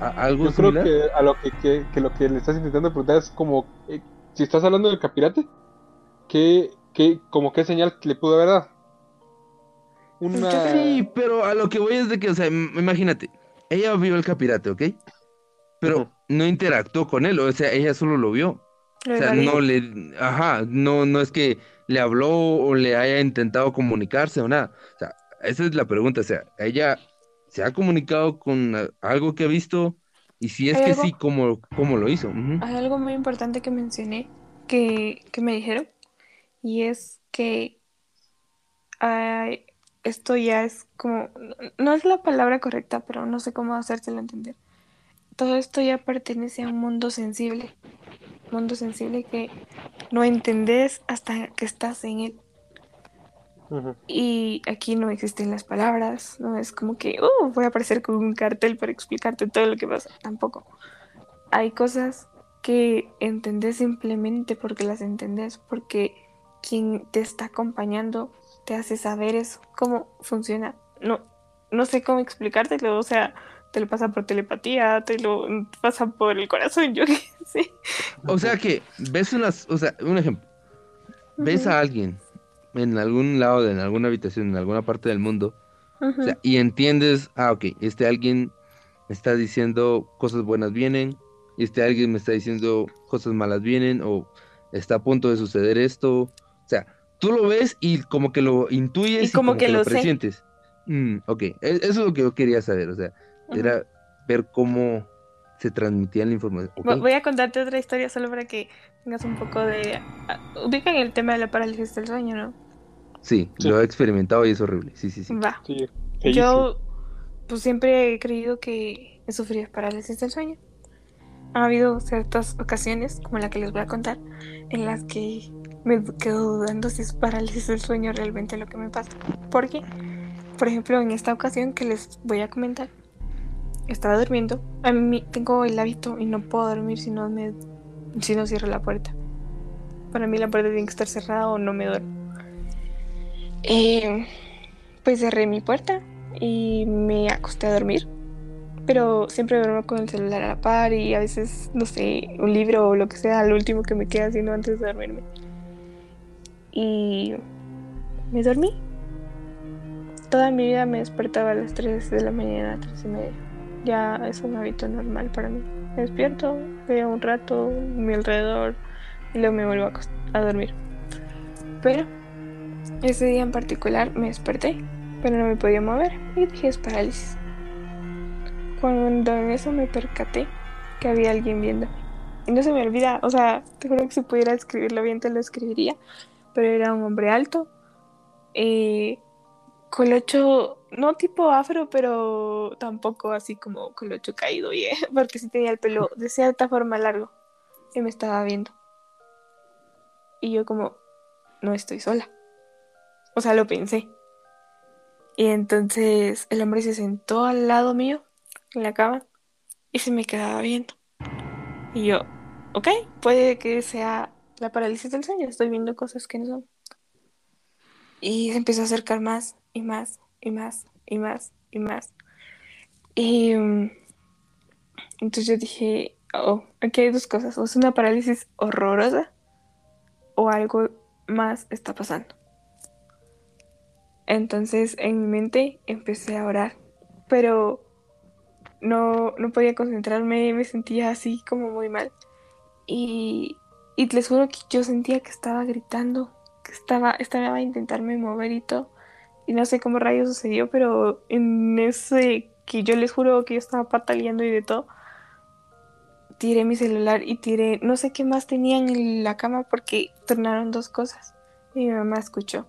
algo Yo creo que a lo que, que, lo que le estás intentando preguntar es como, eh, si estás hablando del capirate, ¿qué, qué, como qué señal le pudo haber dado? Una... Sí, pero a lo que voy es de que, o sea, imagínate, ella vio el capirate, ¿ok? Pero no interactuó con él, o sea, ella solo lo vio. O sea, no le, ajá, no, no es que le habló o le haya intentado comunicarse o nada. O sea, esa es la pregunta. O sea, ella se ha comunicado con algo que ha visto y si es que sí, ¿cómo, cómo lo hizo? Hay algo muy importante que mencioné que, que me dijeron y es que esto ya es como, no es la palabra correcta, pero no sé cómo hacérselo entender. Todo esto ya pertenece a un mundo sensible mundo sensible que no entendés hasta que estás en él. Y aquí no existen las palabras, no es como que uh, voy a aparecer con un cartel para explicarte todo lo que pasa, tampoco. Hay cosas que entendés simplemente porque las entendés, porque quien te está acompañando te hace saber eso, cómo funciona. No, no sé cómo explicártelo, o sea, te lo pasa por telepatía, te lo pasa por el corazón, yo qué sé. O sea que ves unas, o sea, un ejemplo. Ves a alguien en algún lado, en alguna habitación, en alguna parte del mundo, y entiendes, ah, ok, este alguien me está diciendo cosas buenas vienen, y este alguien me está diciendo cosas malas vienen, o está a punto de suceder esto. O sea, tú lo ves y como que lo intuyes y como, que, lo, presientes. Mm, ok, e, eso es lo que yo quería saber, o sea, era ver cómo se transmitía la información. Voy a contarte otra historia solo para que tengas un poco de... Ah, ubican el tema de la parálisis del sueño, ¿no? Sí, lo he experimentado y es horrible. Sí, sí, sí. Va. Yo pues siempre he creído que he sufrido parálisis del sueño. Ha habido ciertas ocasiones, como la que les voy a contar, en las que me quedo dudando si es parálisis del sueño realmente lo que me pasa. Porque, por ejemplo, en esta ocasión que les voy a comentar, estaba durmiendo. A mí tengo el hábito y no puedo dormir si no, me, si no cierro la puerta. Para mí la puerta tiene que estar cerrada o no me duermo. Eh, pues cerré mi puerta y me acosté a dormir. Pero siempre duermo con el celular a la par y a veces, no sé, un libro o lo que sea, lo último que me queda haciendo antes de dormirme. Y me dormí. Toda mi vida me despertaba a las 3 de la mañana, 3 y media ya es un hábito normal para mí. Me despierto, veo un rato mi alrededor y luego me vuelvo a, dormir. Pero ese día en particular me desperté, pero no me podía mover y dije es parálisis. Cuando en eso me percaté que había alguien viendo. Y no se me olvida, o sea, te juro que si pudiera escribirlo bien te lo escribiría, pero era un hombre alto, eh, colocho, no tipo afro, pero tampoco así como colocho caído, ¿eh? porque sí tenía el pelo de cierta forma largo y me estaba viendo. Y yo como, no estoy sola. O sea, lo pensé. Y entonces el hombre se sentó al lado mío, en la cama, y se me quedaba viendo. Y yo, ok, puede que sea la parálisis del sueño, estoy viendo cosas que no son. Y se empezó a acercar más y más y más y más y más. Y mm, entonces yo dije, oh, aquí hay dos cosas, o es una parálisis horrorosa o algo más está pasando. Entonces en mi mente empecé a orar, pero no, no podía concentrarme, me sentía así como muy mal. Y, y les juro que yo sentía que estaba gritando, que estaba, estaba a mover y todo. Y no sé cómo rayos sucedió, pero en ese que yo les juro que yo estaba pataleando y de todo, tiré mi celular y tiré, no sé qué más tenían en la cama porque tornaron dos cosas. Y mi mamá escuchó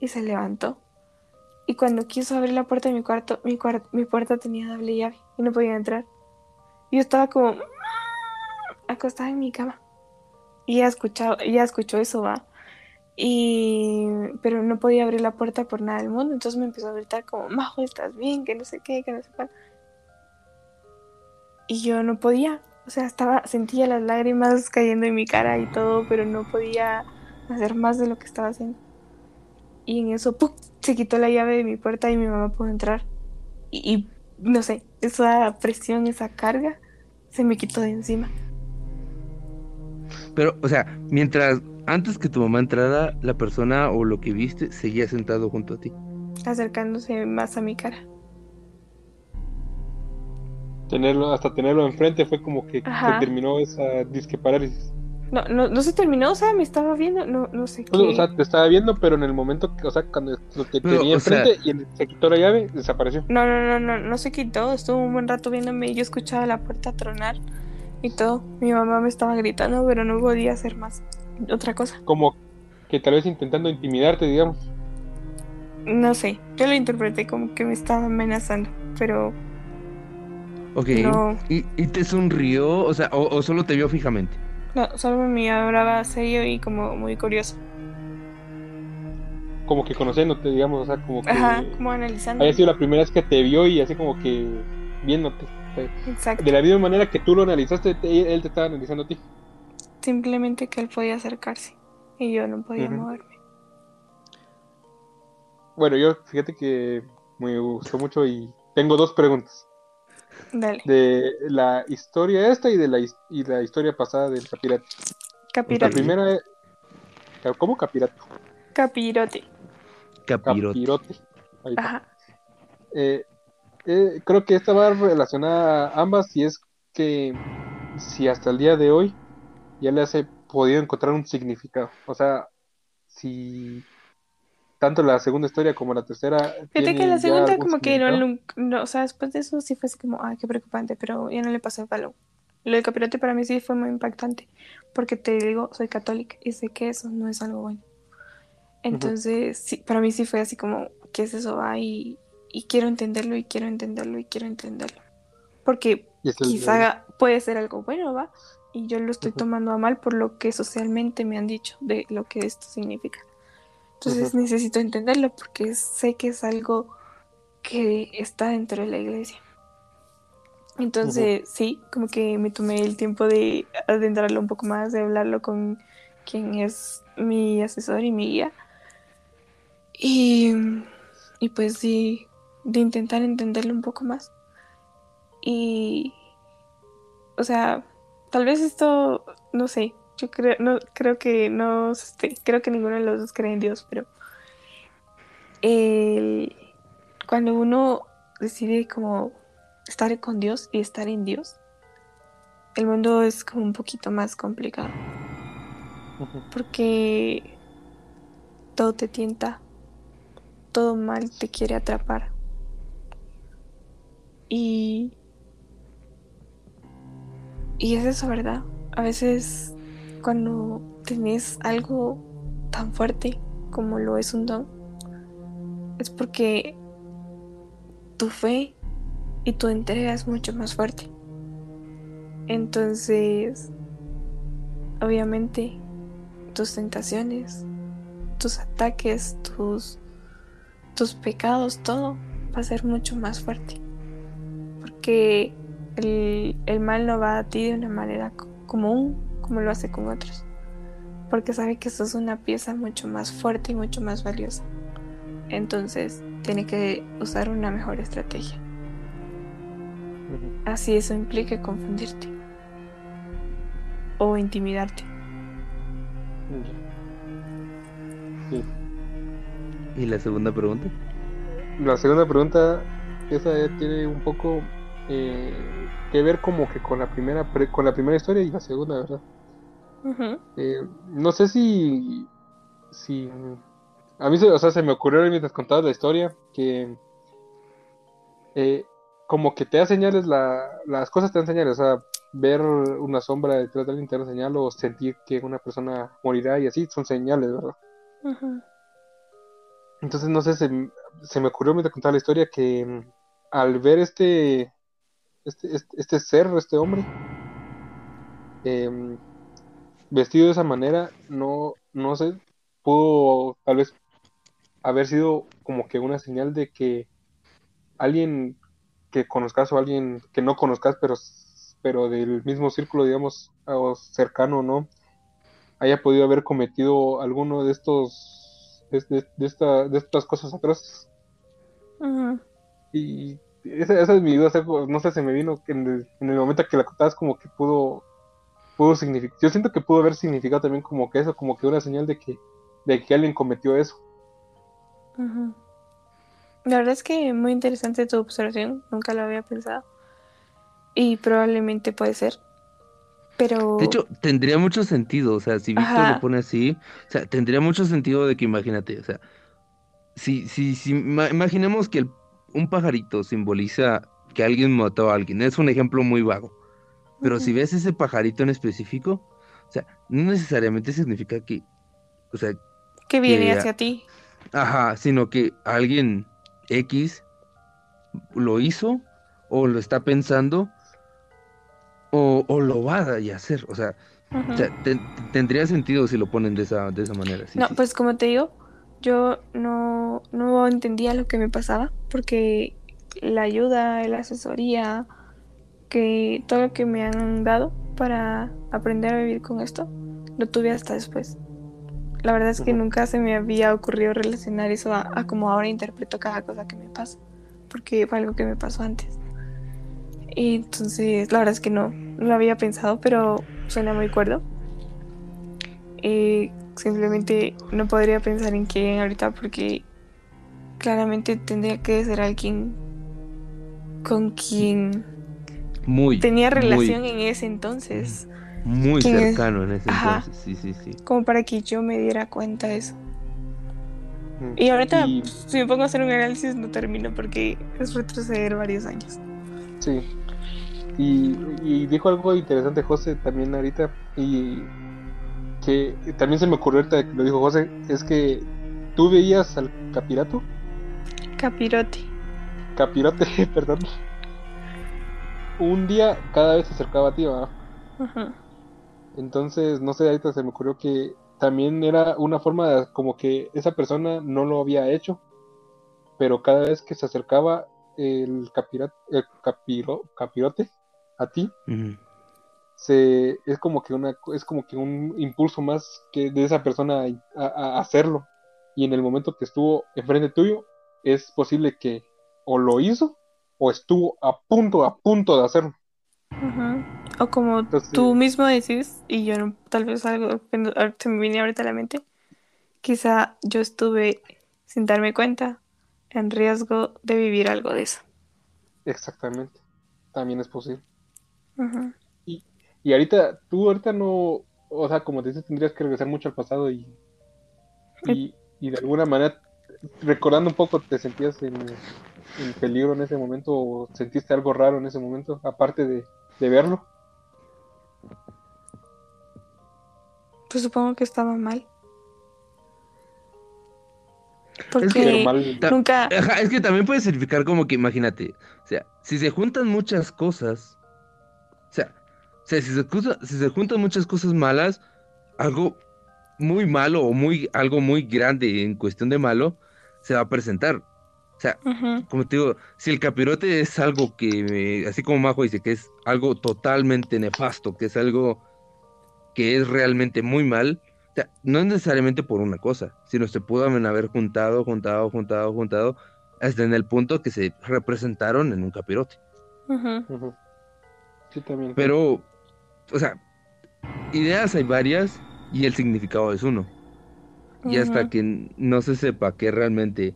y se levantó. Y cuando quiso abrir la puerta de mi cuarto, mi, mi puerta tenía doble llave y no podía entrar. Yo estaba como acostada en mi cama. Y ella, escuchado, ella escuchó eso, va. Y, pero no podía abrir la puerta por nada del mundo. Entonces me empezó a gritar como, Majo, ¿estás bien? Que no sé qué, que no sé cuál. Y yo no podía. O sea, estaba, sentía las lágrimas cayendo en mi cara y todo, pero no podía hacer más de lo que estaba haciendo. Y en eso, ¡pum! se quitó la llave de mi puerta y mi mamá pudo entrar. Y, y no sé, esa presión, esa carga, se me quitó de encima. Pero, o sea, mientras antes que tu mamá entrara, la persona o lo que viste seguía sentado junto a ti. Acercándose más a mi cara. Tenerlo, hasta tenerlo enfrente fue como que, terminó esa disque parálisis. No, no, no se terminó, o sea, me estaba viendo, no, no sé qué. O sea, te estaba viendo, pero en el momento, que, o sea, cuando lo que tenía enfrente y se quitó la llave, desapareció. No, no, no, no, no se quitó, estuvo un buen rato viéndome y yo escuchaba la puerta tronar y todo. Mi mamá me estaba gritando, pero no podía hacer más. Otra cosa. Como que tal vez intentando intimidarte, digamos. No sé, yo lo interpreté como que me estaba amenazando, pero... Ok, ¿Y, ¿Y, te sonrió? O sea, o solo te vio fijamente? No, solo me miraba serio y como muy curioso. Como que conociéndote, digamos, o sea, como que. Ajá, como analizando. Había sido la primera vez que te vio y así como que viéndote. Exacto. De la misma manera que tú lo analizaste, él te estaba analizando a ti. Simplemente que él podía acercarse y yo no podía moverme. Bueno, yo fíjate que me gustó mucho y tengo dos preguntas. De la historia esta y de la, y la historia pasada del capirote. Capirote. La primera es... ¿Cómo capirato? Capirote. Capirote. Eh, eh, creo que esta va relacionada a ambas y es que si hasta el día de hoy ya le hace podido encontrar un significado. O sea, si tanto la segunda historia como la tercera. Fíjate que la segunda como que no, no, o sea, después de eso sí fue así como, ay, qué preocupante, pero ya no le pasé el balón. Lo del capirote para mí sí fue muy impactante, porque te digo, soy católica y sé que eso no es algo bueno. Entonces, sí, para mí sí fue así como, ¿qué es eso? Ay, y, quiero entenderlo y quiero entenderlo y quiero entenderlo. Porque quizá puede ser algo bueno, ¿va? Y yo lo estoy tomando a mal por lo que socialmente me han dicho de lo que esto significa. Entonces necesito entenderlo porque sé que es algo que está dentro de la iglesia. Entonces, sí, como que me tomé el tiempo de adentrarlo un poco más, de hablarlo con quien es mi asesor y mi guía. Y, y pues sí, de intentar entenderlo un poco más. Y, o sea, tal vez esto, no sé, yo creo, no, creo que no, este, creo que ninguno de los dos cree en Dios, pero cuando uno decide como estar con Dios y estar en Dios, el mundo es como un poquito más complicado. Porque todo te tienta, todo mal te quiere atrapar. Y, y es eso, ¿verdad? A veces cuando tenés algo tan fuerte como lo es un don, es porque tu fe y tu entrega es mucho más fuerte. Entonces, obviamente, tus tentaciones, tus ataques, tus, tus pecados, todo va a ser mucho más fuerte. Porque el, el mal no va a ti de una manera común como lo hace con otros. Porque sabe que sos una pieza mucho más fuerte y mucho más valiosa. Entonces tiene que usar una mejor estrategia. Así eso implica confundirte o intimidarte. ¿Y la segunda pregunta? La segunda pregunta, esa tiene un poco eh, que ver como que con la primera con la primera historia y la segunda, ¿verdad? Eh, no sé si si a mí se, o sea, se me ocurrió mientras contabas la historia que eh, como que te da señales la, las cosas te dan señales, o sea, ver una sombra detrás de alguien te da señal o sentir que una persona morirá y así son señales, ¿verdad? Entonces, no sé, se, se, me ocurrió mientras contaba la historia que mm, al ver este, este, este, este ser, este hombre, em, vestido de esa manera, no, no sé, pudo tal vez haber sido como que una señal de que alguien que conozcas o alguien que no conozcas, pero, pero del mismo círculo, digamos, o cercano, ¿no? Haya podido haber cometido alguno de estos, de, esta, de estas cosas atroces. Y esa, esa, es mi duda, no sé, se me vino que en el, en el momento que la contabas como que pudo, pudo significar, yo siento que pudo haber significado también como que eso, como que una señal de que, de que alguien cometió eso. La verdad es que muy interesante tu observación, nunca lo había pensado. Y probablemente puede ser. Pero... De hecho, tendría mucho sentido, o sea, si Víctor lo pone así, o sea, tendría mucho sentido de que imagínate, o sea, si, si, si imaginemos que un pajarito simboliza que alguien mató a alguien, es un ejemplo muy vago, pero si ves ese pajarito en específico, o sea, no necesariamente significa que, o sea... Que viene hacia ti. Ajá, sino que alguien X lo hizo o lo está pensando o, lo va a hacer. O sea, tendría sentido si lo ponen de esa, de esa manera. no, pues como te digo, yo no, no entendía lo que me pasaba porque la ayuda, la asesoría, que todo lo que me han dado para aprender a vivir con esto, lo tuve hasta después. La verdad es que nunca se me había ocurrido relacionar eso a, como ahora interpreto cada cosa que me pasa, porque fue algo que me pasó antes. Y entonces, la verdad es que no, no lo había pensado, pero suena muy cuerdo. Eh, simplemente no podría pensar en quién ahorita porque claramente tendría que ser alguien con quien muy, tenía relación en ese entonces. Muy cercano en ese entonces, sí, sí, sí. Como para que yo me diera cuenta de eso. Mm. Y ahorita, si me pongo a hacer un análisis, no termino porque es retroceder varios años. Sí. Y, dijo algo interesante José también ahorita, y que también se me ocurrió ahorita que lo dijo José, es que tú veías al capirato. Capirote. Capirote, perdón. Un día cada vez se acercaba a ti, ¿verdad? Ajá. Entonces, no sé, ahorita se me ocurrió que también era una forma de, como que esa persona no lo había hecho, pero cada vez que se acercaba el, el capiro, capirote a ti, se, es como que una, es como que un impulso más que de esa persona a, hacerlo. Y en el momento que estuvo enfrente tuyo, es posible que o lo hizo o estuvo a punto, a punto de hacerlo. O como tú mismo decís, y yo tal vez algo se me viene ahorita a la mente, quizá yo estuve, sin darme cuenta, en riesgo de vivir algo de eso. Exactamente, también es posible. y, y ahorita, tú ahorita no, o sea, como te dices, tendrías que regresar mucho al pasado y, y, de alguna manera, recordando un poco, te sentías en, peligro en ese momento o sentiste algo raro en ese momento, aparte de, de verlo. Pues supongo que estaba mal. Porque nunca. es que también puede significar como que, imagínate, o sea, si se juntan muchas cosas, o sea, si, se, si se juntan muchas cosas malas, algo muy malo o muy algo muy grande en cuestión de malo se va a presentar. O O sea, como te digo, si el capirote es algo que, así como Majo dice, que es algo totalmente nefasto, que es algo que es realmente muy mal, o sea, no es necesariamente por una cosa, sino se pudo haber juntado, juntado, juntado, juntado, hasta en el punto que se representaron en un capirote. Sí, también. Pero, o sea, ideas hay varias y el significado es uno. Y hasta que no se sepa qué realmente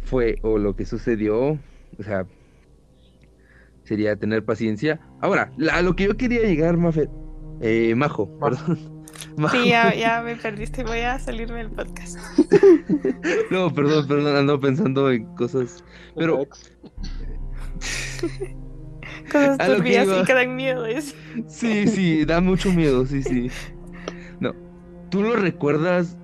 fue o lo que sucedió, o sea, sería tener paciencia. Ahora, a lo que yo quería llegar, Mafe, eh, Majo, perdón. Sí, ya, me perdiste, voy a salirme del podcast. no, perdón, perdón, ando pensando en cosas, pero... cosas turbias y que dan miedo. Es. Sí, sí, da mucho miedo, sí, sí. No, ¿tú lo recuerdas,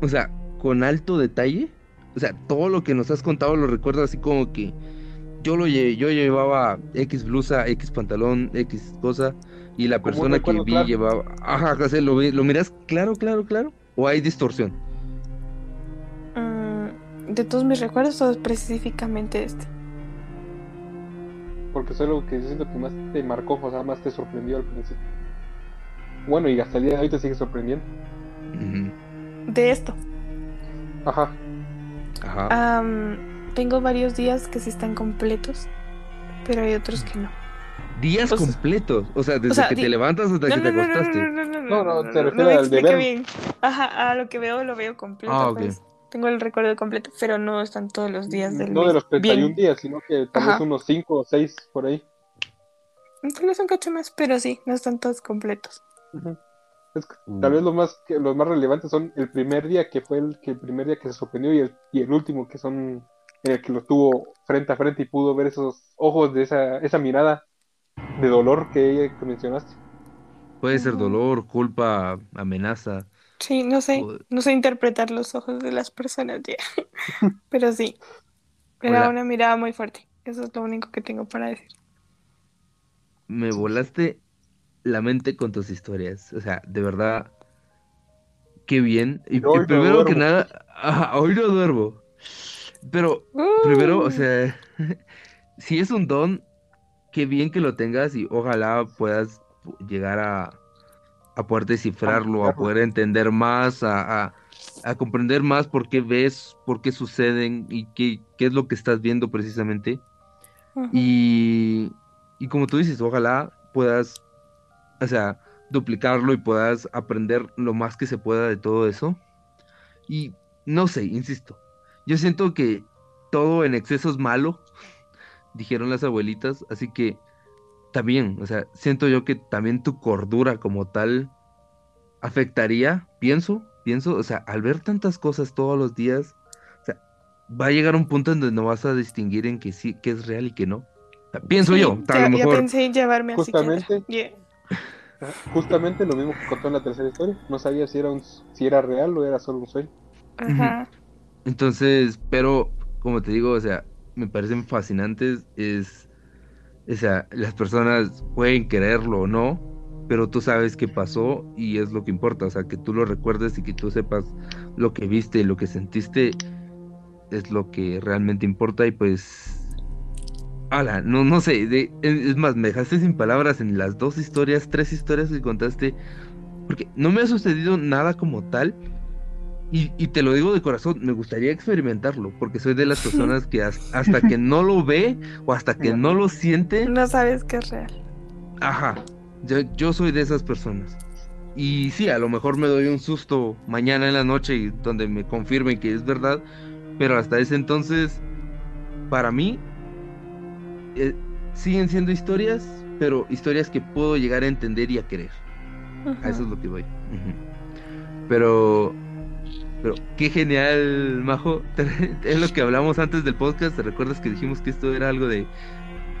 o sea, con alto detalle? O sea, todo lo que nos has contado lo recuerdo así como que yo lo yo llevaba X blusa, X pantalón, X cosa y la persona que vi llevaba, ajá, lo, lo miras claro, claro, claro o hay distorsión. Mm, de todos mis recuerdos o específicamente este. Porque es algo que yo siento que más te marcó, o sea, más te sorprendió al principio. Bueno, y hasta el día de hoy te sigue sorprendiendo. De esto. Ajá tengo varios días que sí están completos, pero hay otros que no. ¿Días completos? O sea, desde que te levantas hasta que te acostaste. No, no, te refieres al deber. Bien. Ajá, a lo que veo lo veo completo. Ah, pues. Tengo el recuerdo completo, pero no están todos los días del No de los 31 días, sino que tal vez unos 5 o 6 por ahí. Tal vez un cacho más, pero sí, no están todos completos. Mm. tal vez los más, los más relevantes son el primer día, que fue el, que el primer día que se sorprendió, y el, y el último, que son el que lo tuvo frente a frente y pudo ver esos ojos de esa, esa mirada de dolor que, mencionaste. Puede ser dolor, culpa, amenaza. Sí, no sé, no sé interpretar los ojos de las personas ya, pero sí, era una mirada muy fuerte, eso es lo único que tengo para decir. Me volaste la mente con tus historias. O sea, de verdad, qué bien. Y, primero que nada, hoy no duermo. Pero primero, o sea, si es un don, qué bien que lo tengas y ojalá puedas llegar a, a poder descifrarlo, a poder entender más, a, a, comprender más por qué ves, por qué suceden y qué, qué es lo que estás viendo precisamente. y, y como tú dices, ojalá puedas o sea, duplicarlo y puedas aprender lo más que se pueda de todo eso. Y no sé, insisto, yo siento que todo en exceso es malo, dijeron las abuelitas, así que también, o sea, siento yo que también tu cordura como tal afectaría, pienso, pienso, o sea, al ver tantas cosas todos los días, o sea, va a llegar un punto en donde no vas a distinguir en que sí, que es real y que no. pienso yo, a lo mejor. pensé en llevarme Justamente, Justamente lo mismo que contó en la tercera historia. No sabía si era un, si era real o era solo un sueño. Entonces, pero como te digo, o sea, me parecen fascinantes. Es, o sea, las personas pueden quererlo o no, pero tú sabes qué pasó y es lo que importa. O sea, que tú lo recuerdes y que tú sepas lo que viste y lo que sentiste es lo que realmente importa y pues no, no sé, es más, me dejaste sin palabras en las dos historias, tres historias que contaste, porque no me ha sucedido nada como tal, y, te lo digo de corazón, me gustaría experimentarlo, porque soy de las personas que hasta que no lo ve o hasta que no lo siente... No sabes que es real. Ajá, yo, yo soy de esas personas. Y sí, a lo mejor me doy un susto mañana en la noche donde me confirmen que es verdad, pero hasta ese entonces, para mí, eh, siguen siendo historias, pero historias que puedo llegar a entender y a querer. A eso es lo que voy. Pero, pero qué genial, Majo. es lo que hablamos antes del podcast. ¿Te recuerdas que dijimos que esto era algo de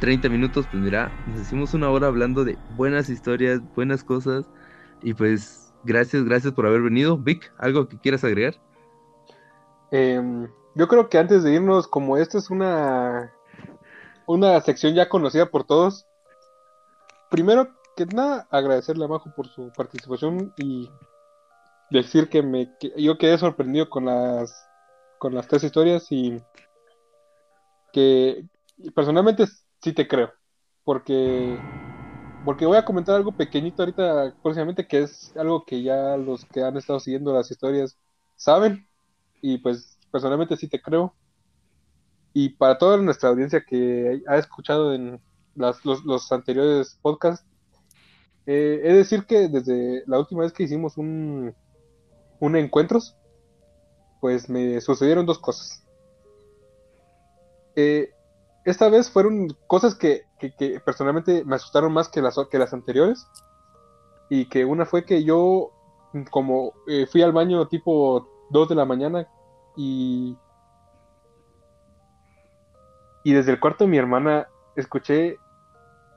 30 minutos? Pues mira, nos hicimos una hora hablando de buenas historias, buenas cosas. Y pues, gracias, gracias por haber venido. Vic, ¿algo que quieras agregar? Em, yo creo que antes de irnos, como esta es una una sección ya conocida por todos. Primero que nada, agradecerle a Majo por su participación y decir que me yo quedé sorprendido con las con las tres historias y que personalmente sí te creo, porque, porque voy a comentar algo pequeñito ahorita próximamente, que es algo que ya los que han estado siguiendo las historias saben, y pues personalmente sí te creo. Y para toda nuestra audiencia que ha escuchado en los, anteriores podcasts, eh, es decir que desde la última vez que hicimos un, un encuentros, pues me sucedieron dos cosas. Eh, esta vez fueron cosas que, personalmente me asustaron más que las, que las anteriores. Y que una fue que yo, como eh, fui al baño tipo 2 de la mañana y, y desde el cuarto de mi hermana escuché,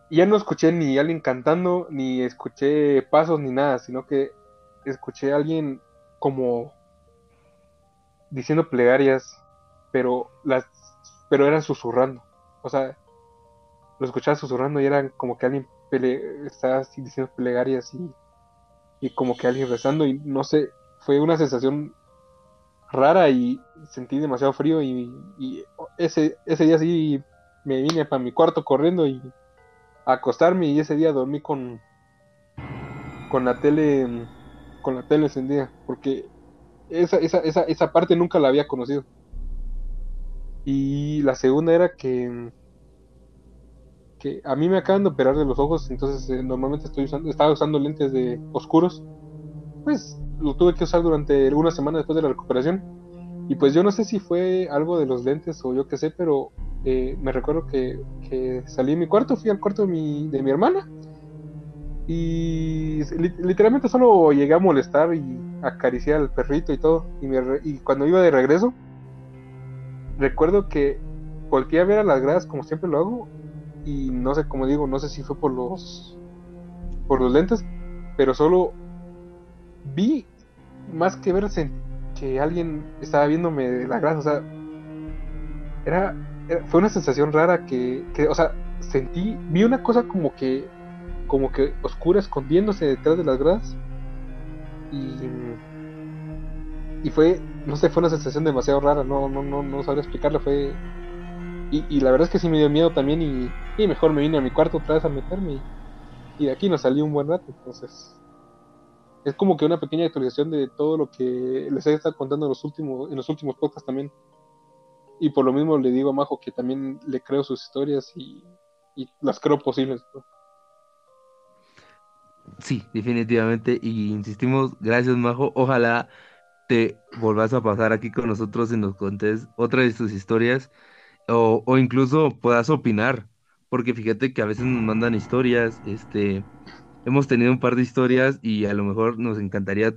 ya no escuché ni alguien cantando, ni escuché pasos ni nada, sino que escuché a alguien como diciendo plegarias, pero las pero eran susurrando. O sea, lo escuchaba susurrando y eran como que alguien estaba así diciendo plegarias y, y como que alguien rezando y no sé, fue una sensación rara y sentí demasiado frío y, ese, ese día sí me vine para mi cuarto corriendo y a acostarme y ese día dormí con con la tele con la tele encendida porque esa, esa, esa, esa parte nunca la había conocido y la segunda era que, que a mí me acaban de operar de los ojos, entonces eh, normalmente estoy usando, estaba usando lentes de oscuros. Pues lo tuve que usar durante una semana después de la recuperación. Y pues yo no sé si fue algo de los lentes o yo qué sé, pero eh, me recuerdo que, que, salí de mi cuarto, fui al cuarto de mi, de mi hermana. Y literalmente solo llegué a molestar y acariciar al perrito y todo. Y, y cuando iba de regreso, recuerdo que volteé a ver a las gradas como siempre lo hago y no sé, como digo, no sé si fue por los por los lentes, pero solo vi más que ver que alguien estaba viéndome de las gradas, o sea, era, fue una sensación rara que, que, o sea, sentí, vi una cosa como que como que oscura escondiéndose detrás de las gradas y y fue, no sé, fue una sensación demasiado rara, no, no, no, no sabría explicarla, fue... Y, la verdad es que sí me dio miedo también y, mejor me vine a mi cuarto otra vez a meterme y, de aquí nos salió un buen rato, entonces... Es como que una pequeña actualización de todo lo que les he estado contando en los últimos, en los últimos podcasts también. Y por lo mismo le digo a Majo que también le creo sus historias y, las creo posibles. Sí, definitivamente. Y insistimos, gracias Majo. Ojalá te volvás a pasar aquí con nosotros y nos contés otra de tus historias o, o incluso puedas opinar, porque fíjate que a veces nos mandan historias, este, hemos tenido un par de historias y a lo mejor nos encantaría